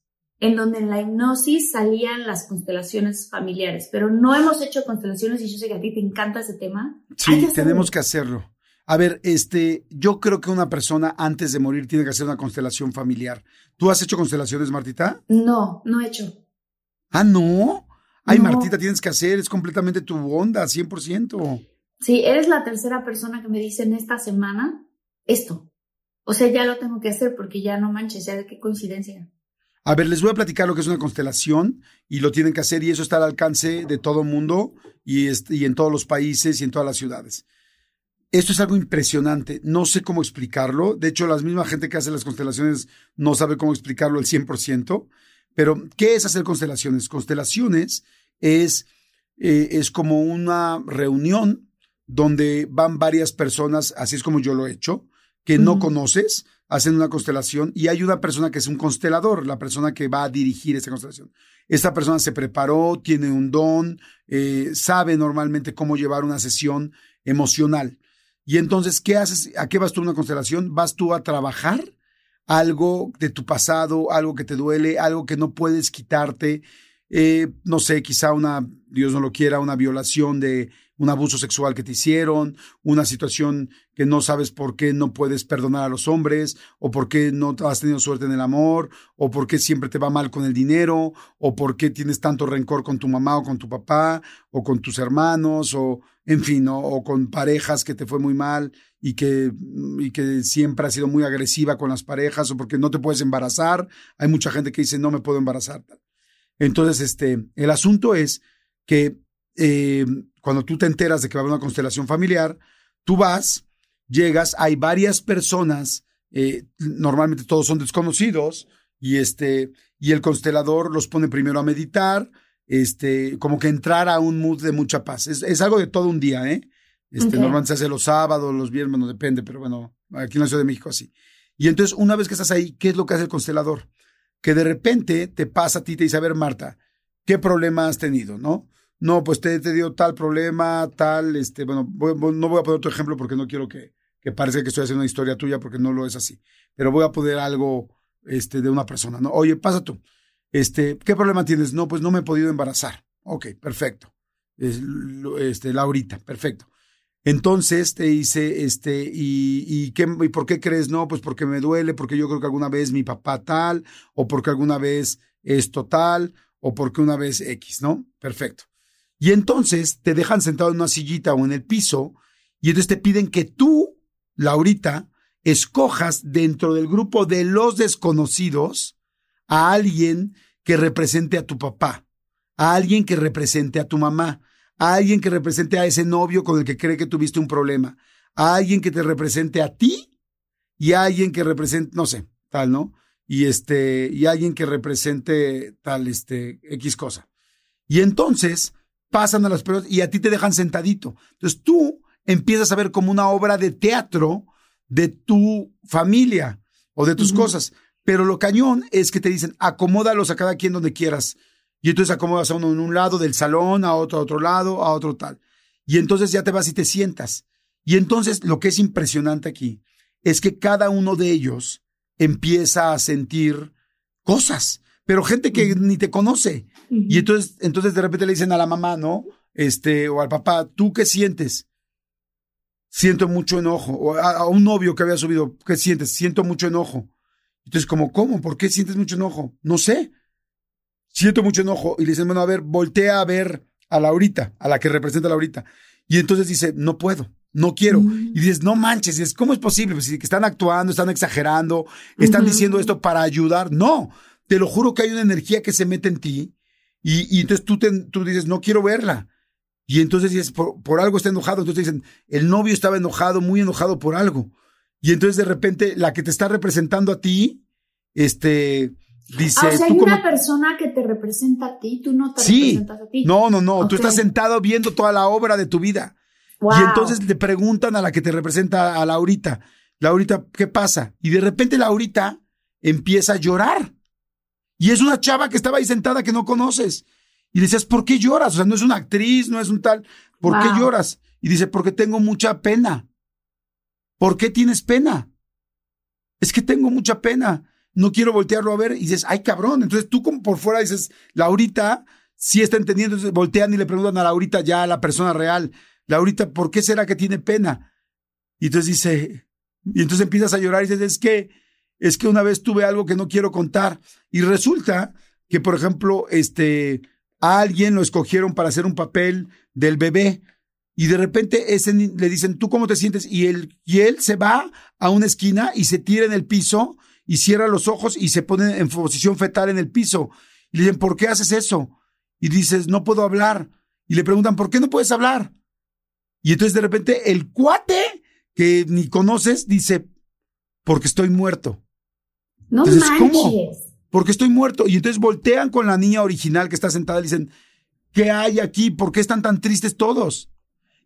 en donde en la hipnosis salían las constelaciones familiares, pero no hemos hecho constelaciones y yo sé que a ti te encanta ese tema. Sí, tenemos que hacerlo. A ver, este, yo creo que una persona antes de morir tiene que hacer una constelación familiar. ¿Tú has hecho constelaciones, Martita? No, no he hecho. Ah, no. Ay, Martita, tienes que hacer, es completamente tu onda, 100%. Sí, eres la tercera persona que me dice en esta semana esto. O sea, ya lo tengo que hacer porque ya no manches, ya de qué coincidencia. A ver, les voy a platicar lo que es una constelación y lo tienen que hacer y eso está al alcance de todo el mundo y, este, y en todos los países y en todas las ciudades. Esto es algo impresionante, no sé cómo explicarlo, de hecho la misma gente que hace las constelaciones no sabe cómo explicarlo al 100%, pero ¿qué es hacer constelaciones? Constelaciones es, eh, es como una reunión donde van varias personas, así es como yo lo he hecho, que no conoces, hacen una constelación y hay una persona que es un constelador, la persona que va a dirigir esta constelación. Esta persona se preparó, tiene un don, eh, sabe normalmente cómo llevar una sesión emocional. Y entonces, ¿qué haces? ¿A qué vas tú a una constelación? Vas tú a trabajar algo de tu pasado, algo que te duele, algo que no puedes quitarte. Eh, no sé, quizá una, Dios no lo quiera, una violación de un abuso sexual que te hicieron, una situación que no sabes por qué no puedes perdonar a los hombres, o por qué no has tenido suerte en el amor, o por qué siempre te va mal con el dinero, o por qué tienes tanto rencor con tu mamá o con tu papá, o con tus hermanos, o en fin, o, con parejas que te fue muy mal y que, y que siempre has sido muy agresiva con las parejas, o porque no te puedes embarazar. Hay mucha gente que dice, no me puedo embarazar. Entonces, este, el asunto es que eh, cuando tú te enteras de que va a haber una constelación familiar, tú vas, llegas, hay varias personas, eh, normalmente todos son desconocidos, y este, y el constelador los pone primero a meditar, este, como que entrar a un mood de mucha paz. Es, algo de todo un día, ¿eh? Este, Normalmente se hace los sábados, los viernes, no depende, pero bueno, aquí en la Ciudad de México así. Y entonces, una vez que estás ahí, ¿qué es lo que hace el constelador? Que de repente te pasa a ti, te dice, a ver, Marta, ¿qué problema has tenido, no? No, pues te, te dio tal problema, tal, este, bueno, no voy a poner otro ejemplo porque no quiero que, que parezca que estoy haciendo una historia tuya porque no lo es así, pero voy a poner algo, este, de una persona, ¿no? Oye, pasa tú, este, ¿qué problema tienes? No, pues no me he podido embarazar. Ok, perfecto. este, Laurita, perfecto. Entonces te dice, este, ¿y, y, qué, ¿y por qué crees? No, pues porque me duele, porque yo creo que alguna vez mi papá tal, o porque alguna vez esto tal, o porque una vez X, ¿no? Perfecto. Y entonces te dejan sentado en una sillita o en el piso y entonces te piden que tú, Laurita, escojas dentro del grupo de los desconocidos a alguien que represente a tu papá, a alguien que represente a tu mamá, a alguien que represente a ese novio con el que cree que tuviste un problema, a alguien que te represente a ti y a alguien que represente, no sé, tal, ¿no? Y este, y alguien que represente tal, este, X cosa. Y entonces pasan a las personas y a ti te dejan sentadito. Entonces tú empiezas a ver como una obra de teatro de tu familia o de tus cosas. Pero lo cañón es que te dicen, acomódalos a cada quien donde quieras. Y entonces acomodas a uno en un lado del salón, a otro a otro lado, a otro tal. Y entonces ya te vas y te sientas. Y entonces lo que es impresionante aquí es que cada uno de ellos empieza a sentir cosas pero gente que ni te conoce. Y entonces, entonces de repente le dicen a la mamá, ¿no? Este, o al papá, ¿tú qué sientes? Siento mucho enojo. O a, un novio que había subido, ¿qué sientes? Siento mucho enojo. Entonces, como, ¿cómo? ¿Por qué sientes mucho enojo? No sé. Siento mucho enojo. Y le dicen, bueno, a ver, voltea a ver a Laurita, a la que representa a Laurita. Y entonces dice, no puedo, no quiero. Y dices, no manches, es, ¿cómo es posible? Pues, están actuando, están exagerando, están diciendo esto para ayudar. No, te lo juro que hay una energía que se mete en ti y, entonces tú, te, tú dices, no quiero verla. Y entonces dices, por, algo está enojado. Entonces dicen, el novio estaba enojado, muy enojado por algo. Y entonces de repente la que te está representando a ti, este, dice... Ah, o sea, hay una persona que te representa a ti, tú no te representas a ti. No, no, no, tú estás sentado viendo toda la obra de tu vida. Y entonces te preguntan a la que te representa, a Laurita, Laurita, ¿qué pasa? Y de repente Laurita empieza a llorar. Y es una chava que estaba ahí sentada que no conoces. Y decías, ¿por qué lloras? O sea, no es una actriz, no es un tal. ¿por qué lloras? Y dice, porque tengo mucha pena. ¿Por qué tienes pena? Es que tengo mucha pena. No quiero voltearlo a ver. Y dices, ay, cabrón. Entonces tú como por fuera dices, Laurita sí está entendiendo. Entonces voltean y le preguntan a Laurita ya a la persona real. Laurita, ¿por qué será que tiene pena? Y entonces dice, y entonces empiezas a llorar y dices, es que, es que una vez tuve algo que no quiero contar. Y resulta que, por ejemplo, este, a alguien lo escogieron para hacer un papel del bebé. Y de repente ese le dicen, ¿tú cómo te sientes? Y él, y él se va a una esquina y se tira en el piso y cierra los ojos y se pone en posición fetal en el piso. Y le dicen, ¿por qué haces eso? Y dices, no puedo hablar. Y le preguntan, ¿por qué no puedes hablar? Y entonces de repente el cuate que ni conoces dice, porque estoy muerto. No Entonces, ¿cómo? manches. Porque estoy muerto. Y entonces voltean con la niña original que está sentada y dicen, ¿qué hay aquí? ¿Por qué están tan tristes todos?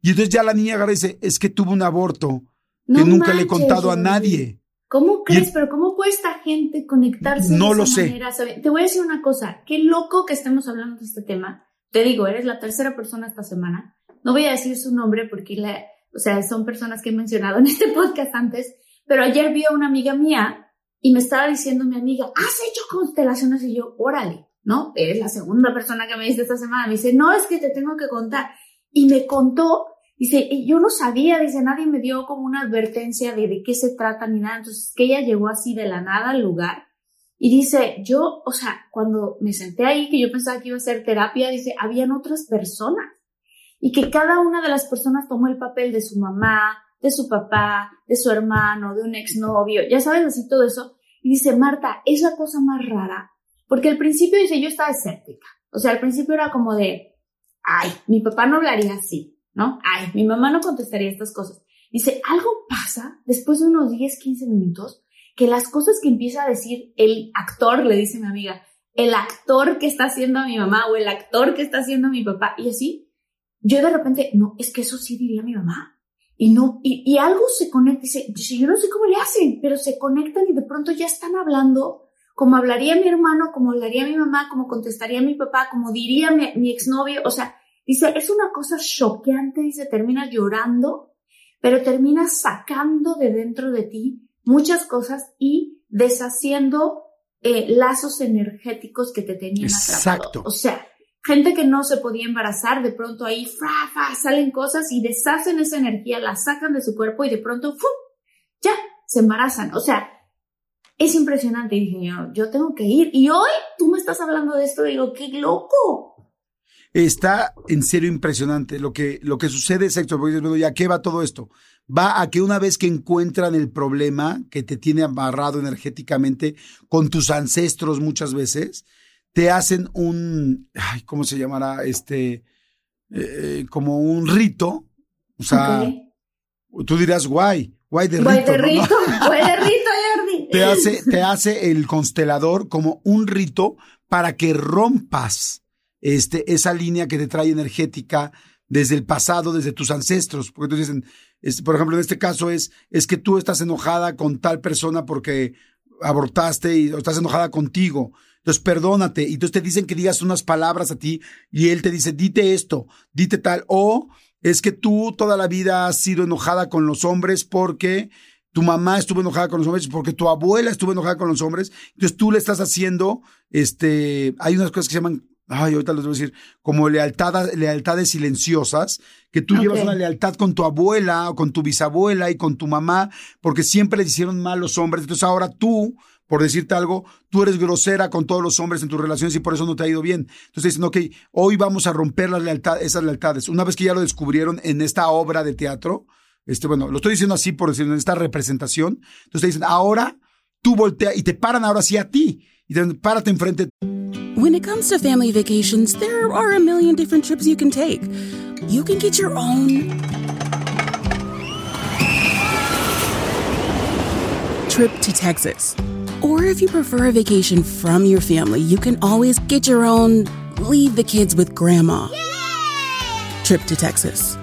Y entonces ya la niña agarra y dice, es que tuve un aborto que No nunca le he manches, contado a nadie. ¿Cómo Y crees? el- Pero ¿cómo puede esta gente conectarse No de lo esa sé. manera? ¿Sabe? Te voy a decir una cosa. Qué loco que estemos hablando de este tema. Te digo, eres la tercera persona esta semana. No voy a decir su nombre porque la, o sea, son personas que he mencionado en este podcast antes. Pero ayer vi a una amiga mía y me estaba diciendo mi amiga, ¿has hecho constelaciones? Y yo, órale, ¿no? Eres la segunda persona que me dice esta semana. Me dice, no, es que te tengo que contar. Y me contó Dice, yo no sabía, dice, nadie me dio como una advertencia de, de qué se trata ni nada. Entonces, que ella llegó así de la nada al lugar. Y dice, yo, o sea, cuando me senté ahí, que yo pensaba que iba a ser terapia, dice, habían otras personas. Y que cada una de las personas tomó el papel de su mamá, de su papá, de su hermano, de un exnovio, ya sabes, así todo eso. Y dice, Marta, es la cosa más rara. Porque al principio, dice, yo estaba escéptica. O sea, al principio era como de, ay, mi papá no hablaría así. ¿no? Ay, mi mamá no contestaría estas cosas. Dice, algo pasa después de unos 10, 15 minutos que las cosas que empieza a decir el actor, le dice mi amiga, el actor que está haciendo a mi mamá o el actor que está haciendo a mi papá y así, yo de repente, no, es que eso sí diría mi mamá. Y no, y, y algo se conecta, dice, dice, yo no sé cómo le hacen, pero se conectan y de pronto ya están hablando como hablaría mi hermano, como hablaría mi mamá, como contestaría mi papá, como diría mi, mi exnovio, o sea, Dice, es una cosa choqueante, dice, terminas llorando, pero terminas sacando de dentro de ti muchas cosas y deshaciendo eh, lazos energéticos que te tenían Exacto. atrapado. O sea, gente que no se podía embarazar, de pronto ahí fra, salen cosas y deshacen esa energía, la sacan de su cuerpo y de pronto ¡fum! ya se embarazan. O sea, es impresionante. Y yo, tengo que ir. Y hoy tú me estás hablando de esto, digo, qué loco. Está en serio impresionante. Lo que, lo que sucede es esto, porque ¿ya qué va todo esto? Va a que una vez que encuentran el problema que te tiene amarrado energéticamente con tus ancestros muchas veces, te hacen un, ay, ¿cómo se llamará? Este, eh, como un rito. O sea, tú dirás, guay, guay de Guay rito. de ¿no? rito, guay de rito, Jordi. te hace, te hace el constelador como un rito para que rompas este, esa línea que te trae energética desde el pasado, desde tus ancestros. Porque entonces dicen, es, por ejemplo, en este caso es, es que tú estás enojada con tal persona porque abortaste y o estás enojada contigo. Entonces, perdónate. Y entonces te dicen que digas unas palabras a ti y él te dice, dite esto, dite tal. O es que tú toda la vida has sido enojada con los hombres porque tu mamá estuvo enojada con los hombres, porque tu abuela estuvo enojada con los hombres. Entonces tú le estás haciendo, este, hay unas cosas que se llaman, ay, ahorita les voy a decir, como lealtad, lealtades silenciosas, que tú llevas una lealtad con tu abuela o con tu bisabuela y con tu mamá, porque siempre les hicieron mal los hombres. Entonces ahora tú, por decirte algo, tú eres grosera con todos los hombres en tus relaciones y por eso no te ha ido bien. Entonces dicen, ok, hoy vamos a romper las lealtades, esas lealtades. Una vez que ya lo descubrieron en esta obra de teatro, este, bueno, lo estoy diciendo así por decir, en esta representación, entonces te dicen, ahora tú voltea y te paran ahora sí a ti. Y te párate enfrente When it comes to family vacations, there are a million different trips you can take. You can get your own trip to Texas. Or if you prefer a vacation from your family, you can always get your own leave the kids with grandma trip to Texas.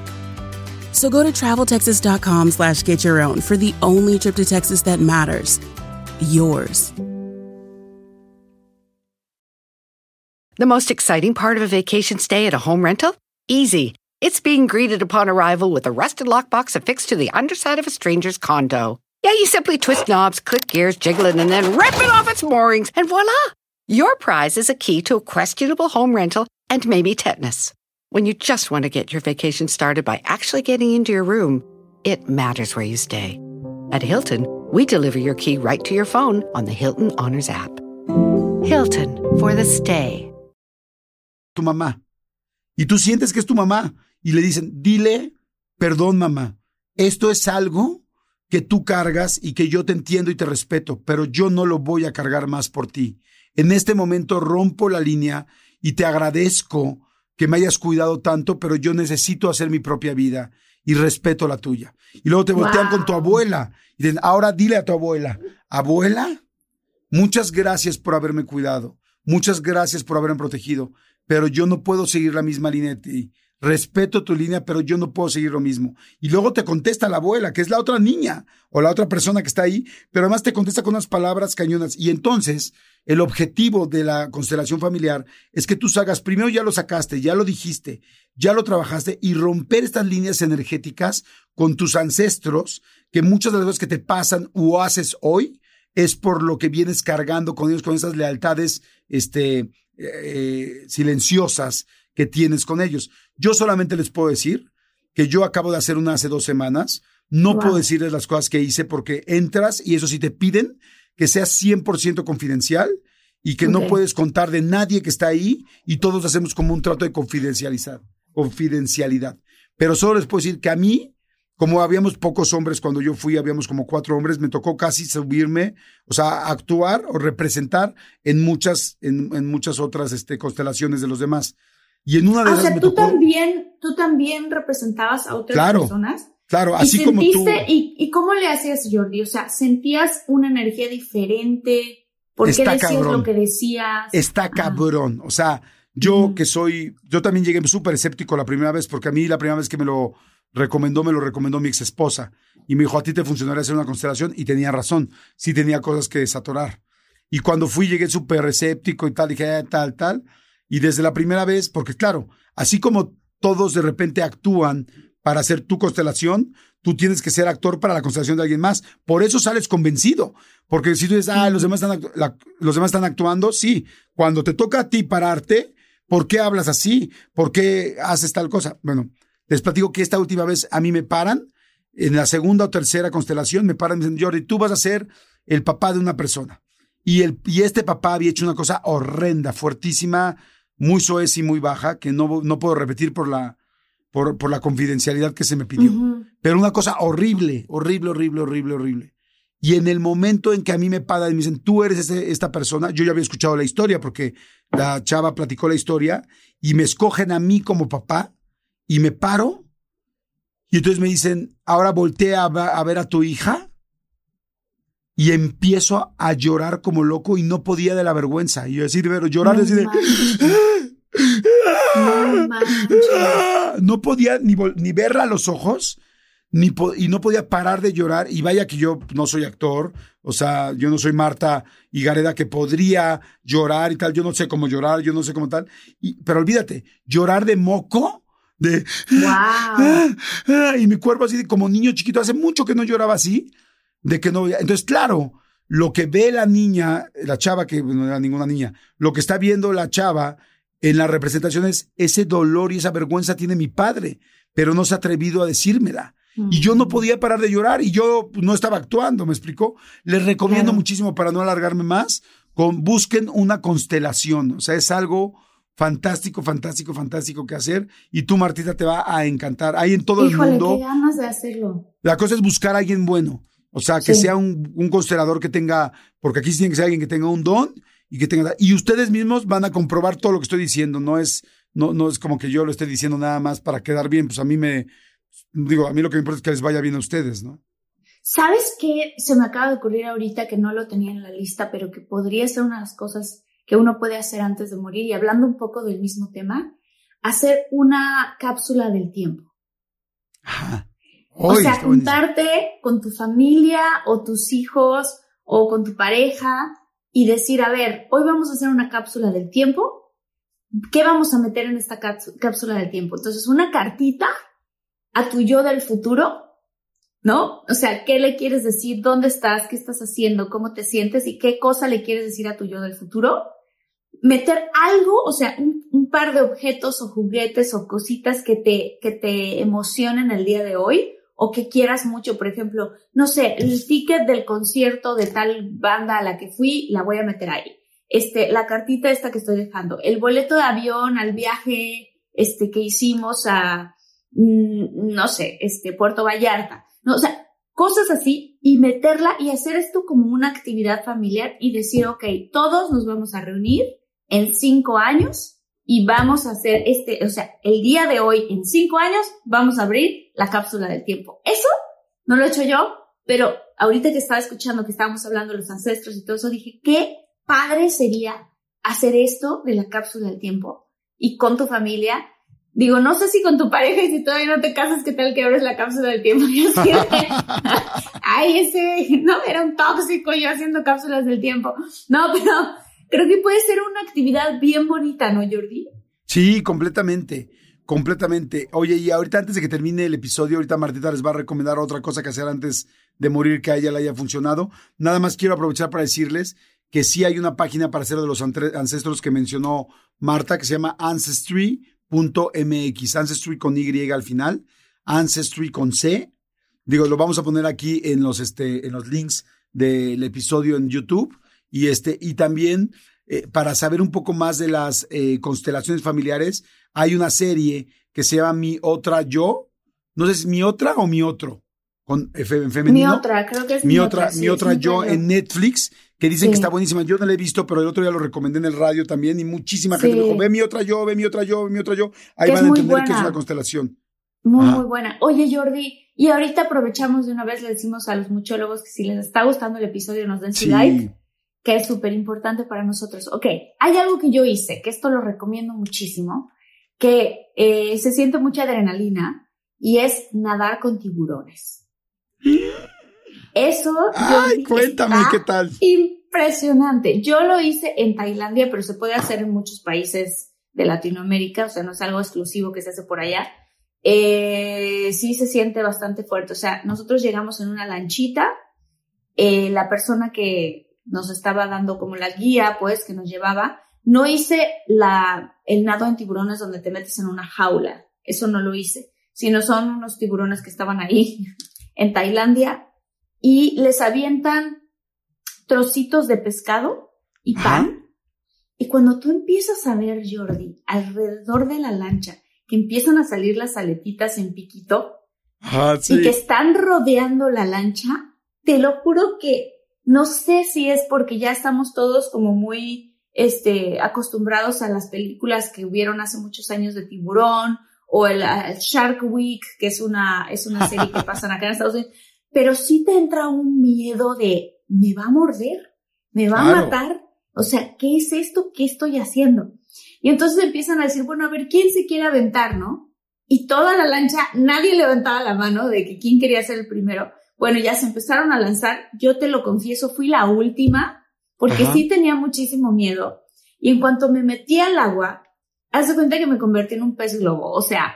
So go to traveltexas.com slash get your own for the only trip to Texas that matters. Yours. The most exciting part of a vacation stay at a home rental? Easy. it's being greeted upon arrival with a rusted lockbox affixed to the underside of a stranger's condo. Yeah, you simply twist knobs, click gears, jiggle it, and then rip it off its moorings, and voila! Your prize is a key to a questionable home rental and maybe tetanus. When you just want to get your vacation started by actually getting into your room, it matters where you stay. At Hilton, we deliver your key right to your phone on the Hilton Honors app. Hilton for the stay. Tu mamá. Y tú sientes que es tu mamá. Y le dicen, dile, perdón mamá, esto es algo que tú cargas y que yo te entiendo y te respeto, pero yo no lo voy a cargar más por ti. En este momento rompo la línea y te agradezco que me hayas cuidado tanto, pero yo necesito hacer mi propia vida y respeto la tuya. Y luego te voltean con tu abuela y dicen, ahora dile a tu abuela, abuela, muchas gracias por haberme cuidado, muchas gracias por haberme protegido, pero yo no puedo seguir la misma línea de ti. Respeto tu línea, pero yo no puedo seguir lo mismo. Y luego te contesta la abuela, que es la otra niña o la otra persona que está ahí, pero además te contesta con unas palabras cañonas. Y entonces, el objetivo de la constelación familiar es que tú salgas, primero ya lo sacaste, ya lo dijiste, ya lo trabajaste y romper estas líneas energéticas con tus ancestros, que muchas de las veces que te pasan o haces hoy es por lo que vienes cargando con ellos, con esas lealtades este, eh, silenciosas que tienes con ellos. Yo solamente les puedo decir que yo acabo de hacer una hace dos semanas. No puedo decirles las cosas que hice porque entras y eso sí te piden que sea 100% confidencial y que no puedes contar de nadie que está ahí y todos hacemos como un trato de confidencialidad, confidencialidad. Pero solo les puedo decir que a mí, como habíamos pocos hombres cuando yo fui, habíamos como cuatro hombres, me tocó casi subirme, o sea, actuar o representar en muchas, en, en muchas otras este, constelaciones de los demás. Y en una de o esas sea, me tú tocó- también, tú también representabas a otras Claro, personas. Claro, ¿Y así como tú. sentiste- ¿y, ¿Y cómo le hacías, Jordi? O sea, ¿sentías una energía diferente? ¿Por qué Está decías cabrón. lo que decías? Está cabrón. O sea, yo que soy, yo también llegué súper escéptico la primera vez, porque a mí la primera vez que me lo recomendó, me lo recomendó mi ex esposa. Y me dijo, a ti te funcionaría hacer una constelación. Y tenía razón. Sí tenía cosas que desatorar. Y cuando fui, llegué súper escéptico y tal, dije, "Ah, tal, tal. Y desde la primera vez, porque claro, así como todos de repente actúan para hacer tu constelación, tú tienes que ser actor para la constelación de alguien más. Por eso sales convencido. Porque si tú dices, ah, los demás están, la- los demás están actuando, sí. Cuando te toca a ti pararte, ¿por qué hablas así? ¿Por qué haces tal cosa? Bueno, les platico que esta última vez a mí me paran, en la segunda o tercera constelación, me paran y me dicen, Jordi, tú vas a ser el papá de una persona. Y, el, y este papá había hecho una cosa horrenda, fuertísima, muy soez y muy baja, que no, no puedo repetir por la, por, por la confidencialidad que se me pidió. Ujú. Pero una cosa horrible, horrible, horrible, horrible, horrible. Y en el momento en que a mí me paran y me dicen, tú eres ese- esta persona, yo ya había escuchado la historia porque la chava platicó la historia y me escogen a mí como papá y me paro y entonces me dicen, ahora voltea a, a ver a tu hija y empiezo a llorar como loco y no podía de la vergüenza. Y yo decir, pero llorar No así de... No podía ni, ni verla a los ojos ni y no podía parar de llorar. Y vaya que yo no soy actor, o sea, yo no soy Marta Higareda que podría llorar y tal. Yo no sé cómo llorar, yo no sé cómo tal. Y, pero olvídate, llorar de moco, de. Wow. y mi cuerpo así como niño chiquito. Hace mucho que no lloraba así, de que no. Entonces, claro. Lo que ve la niña, la chava, que no era ninguna niña, lo que está viendo la chava en la representación es ese dolor y esa vergüenza tiene mi padre, pero no se ha atrevido a decírmela. Y yo no podía parar de llorar y yo no estaba actuando, ¿me explicó? Les recomiendo Claro. muchísimo para no alargarme más, con, busquen una constelación, o sea, es algo fantástico, fantástico, fantástico que hacer y tú, Martita, te va a encantar. Hay en todo Híjole, el mundo. qué ganas de hacerlo. La cosa es buscar a alguien bueno. O sea, que Sí. sea un, un constelador que tenga, porque aquí sí tiene que ser alguien que tenga un don y que tenga. Y ustedes mismos van a comprobar todo lo que estoy diciendo. No es, no, no es como que yo lo esté diciendo nada más para quedar bien. Pues a mí me, digo, a mí lo que me importa es que les vaya bien a ustedes, ¿no? ¿Sabes qué? Se me acaba de ocurrir ahorita que no lo tenía en la lista, pero que podría ser una de las cosas que uno puede hacer antes de morir. Y hablando un poco del mismo tema, hacer una cápsula del tiempo. O sea, buenísimo. juntarte con tu familia o tus hijos o con tu pareja y decir, a ver, hoy vamos a hacer una cápsula del tiempo ¿qué vamos a meter en esta cápsula del tiempo? Entonces, una cartita a tu yo del futuro, ¿no? O sea, ¿qué le quieres decir? ¿Dónde estás? ¿Qué estás haciendo? ¿Cómo te sientes? ¿Y qué cosa le quieres decir a tu yo del futuro? Meter algo, o sea, un, un par de objetos o juguetes o cositas que te, que te emocionen el día de hoy o que quieras mucho, por ejemplo, no sé, el ticket del concierto de tal banda a la que fui, la voy a meter ahí. Este, la cartita esta que estoy dejando, el boleto de avión al viaje, este, que hicimos a, mm, no sé, este, Puerto Vallarta, no, o sea, cosas así y meterla y hacer esto como una actividad familiar y decir, ok, todos nos vamos a reunir en cinco años y vamos a hacer este, o sea, el día de hoy, en cinco años, vamos a abrir la cápsula del tiempo. Eso no lo he hecho yo, pero ahorita que estaba escuchando que estábamos hablando de los ancestros y todo eso, dije, qué padre sería hacer esto de la cápsula del tiempo y con tu familia. Digo, no sé si con tu pareja y si todavía no te casas, ¿qué tal que abres la cápsula del tiempo? Y así, ay, ese, no, era un tóxico yo haciendo cápsulas del tiempo. No, pero creo que puede ser una actividad bien bonita, ¿no, Jordi? Sí, completamente. Completamente. Oye, y ahorita antes de que termine el episodio, ahorita Martita les va a recomendar otra cosa que hacer antes de morir que a ella le haya funcionado. Nada más quiero aprovechar para decirles que sí hay una página para hacer de los ancestros que mencionó Marta, que se llama ancestry.mx, ancestry con Y al final, ancestry con C. Digo, lo vamos a poner aquí en los, este, en los links del episodio en YouTube y, este, y también eh, para saber un poco más de las eh, constelaciones familiares, hay una serie que se llama Mi Otra Yo. No sé si es Mi Otra o Mi Otro, con, en femenino. Mi Otra, creo que es Mi, Otra. mi Otra Yo en Netflix, que dicen que está buenísima. Yo no la he visto, pero el otro día lo recomendé en el radio también y muchísima gente me dijo, ve Mi Otra Yo, ve Mi Otra Yo, ve Mi Otra Yo. Ahí van a entender que es una constelación. Muy, muy buena. Oye, Jordi, y ahorita aprovechamos de una vez, le decimos a los muchólogos que si les está gustando el episodio nos den su like que es súper importante para nosotros. Ok, hay algo que yo hice, que esto lo recomiendo muchísimo, que eh, se siente mucha adrenalina y es nadar con tiburones. Eso. Ay, cuéntame qué tal. Impresionante. Yo lo hice en Tailandia, pero se puede hacer en muchos países de Latinoamérica, o sea, no es algo exclusivo que se hace por allá. Eh, sí se siente bastante fuerte. O sea, nosotros llegamos en una lanchita, eh, la persona que, nos estaba dando como la guía, pues, que nos llevaba. No hice la, el nado en tiburones donde te metes en una jaula. Eso no lo hice. Sino son unos tiburones que estaban ahí en Tailandia y les avientan trocitos de pescado y pan. Y cuando tú empiezas a ver, Jordi, alrededor de la lancha, que empiezan a salir las aletitas en piquito ah, y que están rodeando la lancha, te lo juro que no sé si es porque ya estamos todos como muy este, acostumbrados a las películas que hubieron hace muchos años de tiburón o el, Shark Week, que es una, es una serie que pasan acá en Estados Unidos, pero sí te entra un miedo de, me va a morder, me va a matar, o sea, ¿qué es esto? ¿Qué estoy haciendo? Y entonces empiezan a decir, bueno, a ver, ¿quién se quiere aventar, no? Y toda la lancha, nadie levantaba la mano de que quién quería ser el primero. Bueno, ya se empezaron a lanzar. Yo te lo confieso, fui la última porque sí tenía muchísimo miedo. Y en cuanto me metí al agua, haz de cuenta que me convertí en un pez globo. O sea,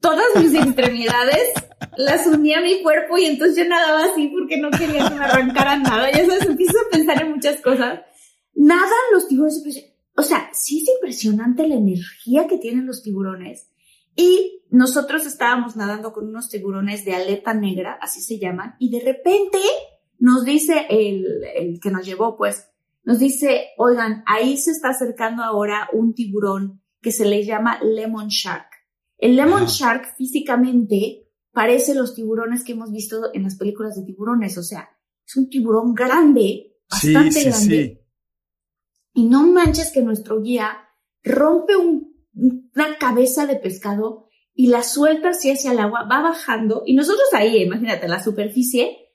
todas mis extremidades las unía a mi cuerpo y entonces yo nadaba así porque no quería que me arrancaran nada. Ya sabes, empiezo a pensar en muchas cosas. Nadan los tiburones. O sea, sí es impresionante la energía que tienen los tiburones. Y nosotros estábamos nadando con unos tiburones de aleta negra, así se llaman, y de repente nos dice el, el que nos llevó, pues, nos dice, oigan, ahí se está acercando ahora un tiburón que se le llama lemon shark. El lemon shark físicamente parece los tiburones que hemos visto en las películas de tiburones, o sea, es un tiburón grande, bastante grande. Y no manches que nuestro guía rompe un una cabeza de pescado y la suelta así hacia el agua, va bajando y nosotros ahí, imagínate, la superficie,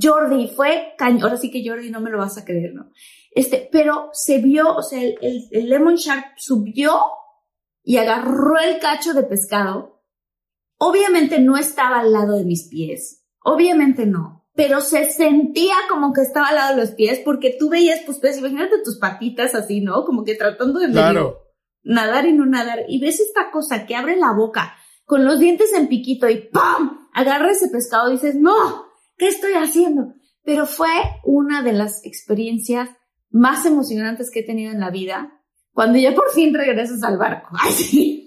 Jordi fue cañón, ahora sí que Jordi no me lo vas a creer, ¿no? Este, pero se vio, o sea, el, el Lemon Shark subió y agarró el cacho de pescado. Obviamente no estaba al lado de mis pies, obviamente no, pero se sentía como que estaba al lado de los pies, porque tú veías, pues, pues imagínate tus patitas así, ¿no? Como que tratando de Claro. nadar y no nadar, y ves esta cosa que abre la boca con los dientes en piquito y ¡pam! Agarra ese pescado y dices, no, ¿qué estoy haciendo? Pero fue una de las experiencias más emocionantes que he tenido en la vida, cuando ya por fin regresas al barco. Así.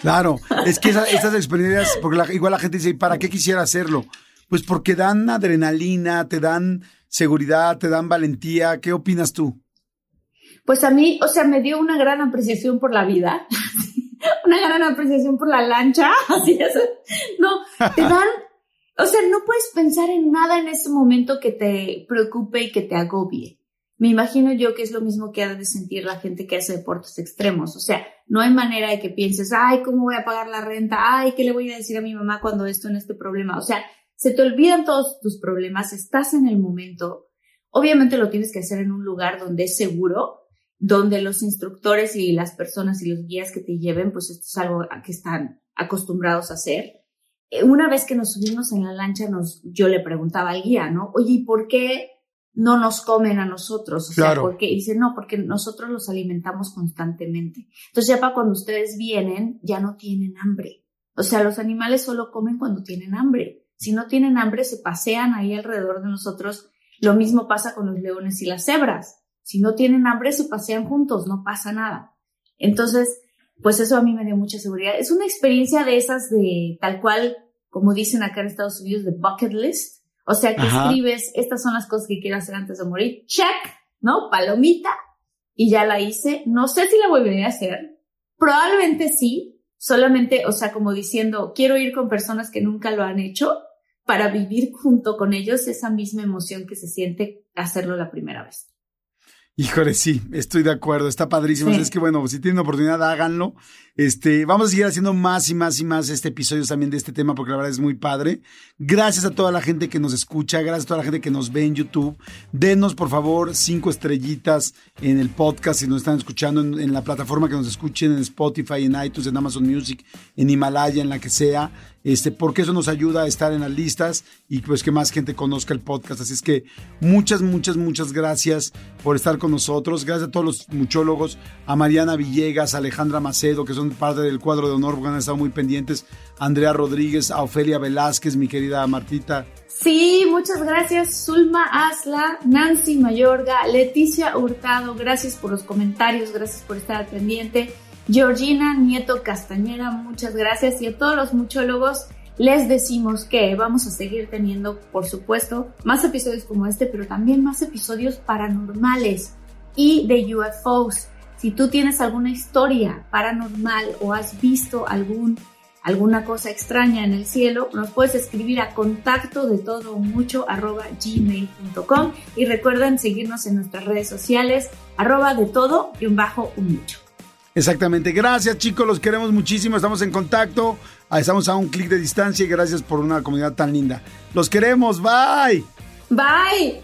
Claro, es que esa- esas experiencias, porque la- igual la gente dice, ¿y ¿para qué quisiera hacerlo? Pues porque dan adrenalina, te dan seguridad, te dan valentía. ¿Qué opinas tú? Pues a mí, o sea, me dio una gran apreciación por la vida, una gran apreciación por la lancha, así es. No, te dan, o sea, no puedes pensar en nada en ese momento que te preocupe y que te agobie. Me imagino yo que es lo mismo que ha de sentir la gente que hace deportes extremos. O sea, no hay manera de que pienses, ay, ¿cómo voy a pagar la renta? Ay, ¿qué le voy a decir a mi mamá cuando esto en este problema? O sea, se te olvidan todos tus problemas, estás en el momento. Obviamente lo tienes que hacer en un lugar donde es seguro, donde los instructores y las personas y los guías que te lleven, pues esto es algo que están acostumbrados a hacer. Eh, Una vez que nos subimos en la lancha, nos, yo le preguntaba al guía, ¿no? Oye, ¿y por qué no nos comen a nosotros? O Claro. sea, ¿por qué? Y dice, no, porque nosotros los alimentamos constantemente. Entonces ya para cuando ustedes vienen, ya no tienen hambre. O sea, los animales solo comen cuando tienen hambre. Si no tienen hambre, se pasean ahí alrededor de nosotros. Lo mismo pasa con los leones y las cebras. Si no tienen hambre, se pasean juntos, no pasa nada. Entonces, pues eso a mí me dio mucha seguridad. Es una experiencia de esas de tal cual, como dicen acá en Estados Unidos, de bucket list. O sea, que Ajá. escribes, estas son las cosas que quiero hacer antes de morir. Check, ¿no? Palomita. Y ya la hice. No sé si la volveré a hacer. Probablemente sí. Solamente, o sea, como diciendo, quiero ir con personas que nunca lo han hecho para vivir junto con ellos esa misma emoción que se siente hacerlo la primera vez. Híjole, sí, estoy de acuerdo, está padrísimo. Sí. Es que bueno, si tienen oportunidad, háganlo. Este, vamos a seguir haciendo más y más y más este episodios también de este tema porque la verdad es muy padre. Gracias a toda la gente que nos escucha, gracias a toda la gente que nos ve en YouTube. Denos, por favor, cinco estrellitas en el podcast si nos están escuchando en, en la plataforma que nos escuchen, en Spotify, en iTunes, en Amazon Music, en Himalaya, en la que sea. Este, porque eso nos ayuda a estar en las listas y pues que más gente conozca el podcast. Así es que muchas, muchas, muchas gracias por estar con nosotros. Gracias a todos los muchólogos, a Mariana Villegas, a Alejandra Macedo, que son parte del cuadro de honor, porque han estado muy pendientes, Andrea Rodríguez, a Ofelia Velázquez, mi querida Martita. Sí, muchas gracias, Zulma Asla, Nancy Mayorga, Leticia Hurtado, gracias por los comentarios, gracias por estar pendiente. Georgina Nieto Castañera, muchas gracias. Y a todos los muchólogos les decimos que vamos a seguir teniendo, por supuesto, más episodios como este, pero también más episodios paranormales y de UFOs. Si tú tienes alguna historia paranormal o has visto algún alguna cosa extraña en el cielo, nos puedes escribir a contacto de todo mucho arroba gmail.com y recuerden seguirnos en nuestras redes sociales arroba de todo y un bajo un mucho. Exactamente. Gracias, chicos. Los queremos muchísimo. Estamos en contacto. Ah, Estamos a un clic de distancia y gracias por una comunidad tan linda. Los queremos. Bye. Bye.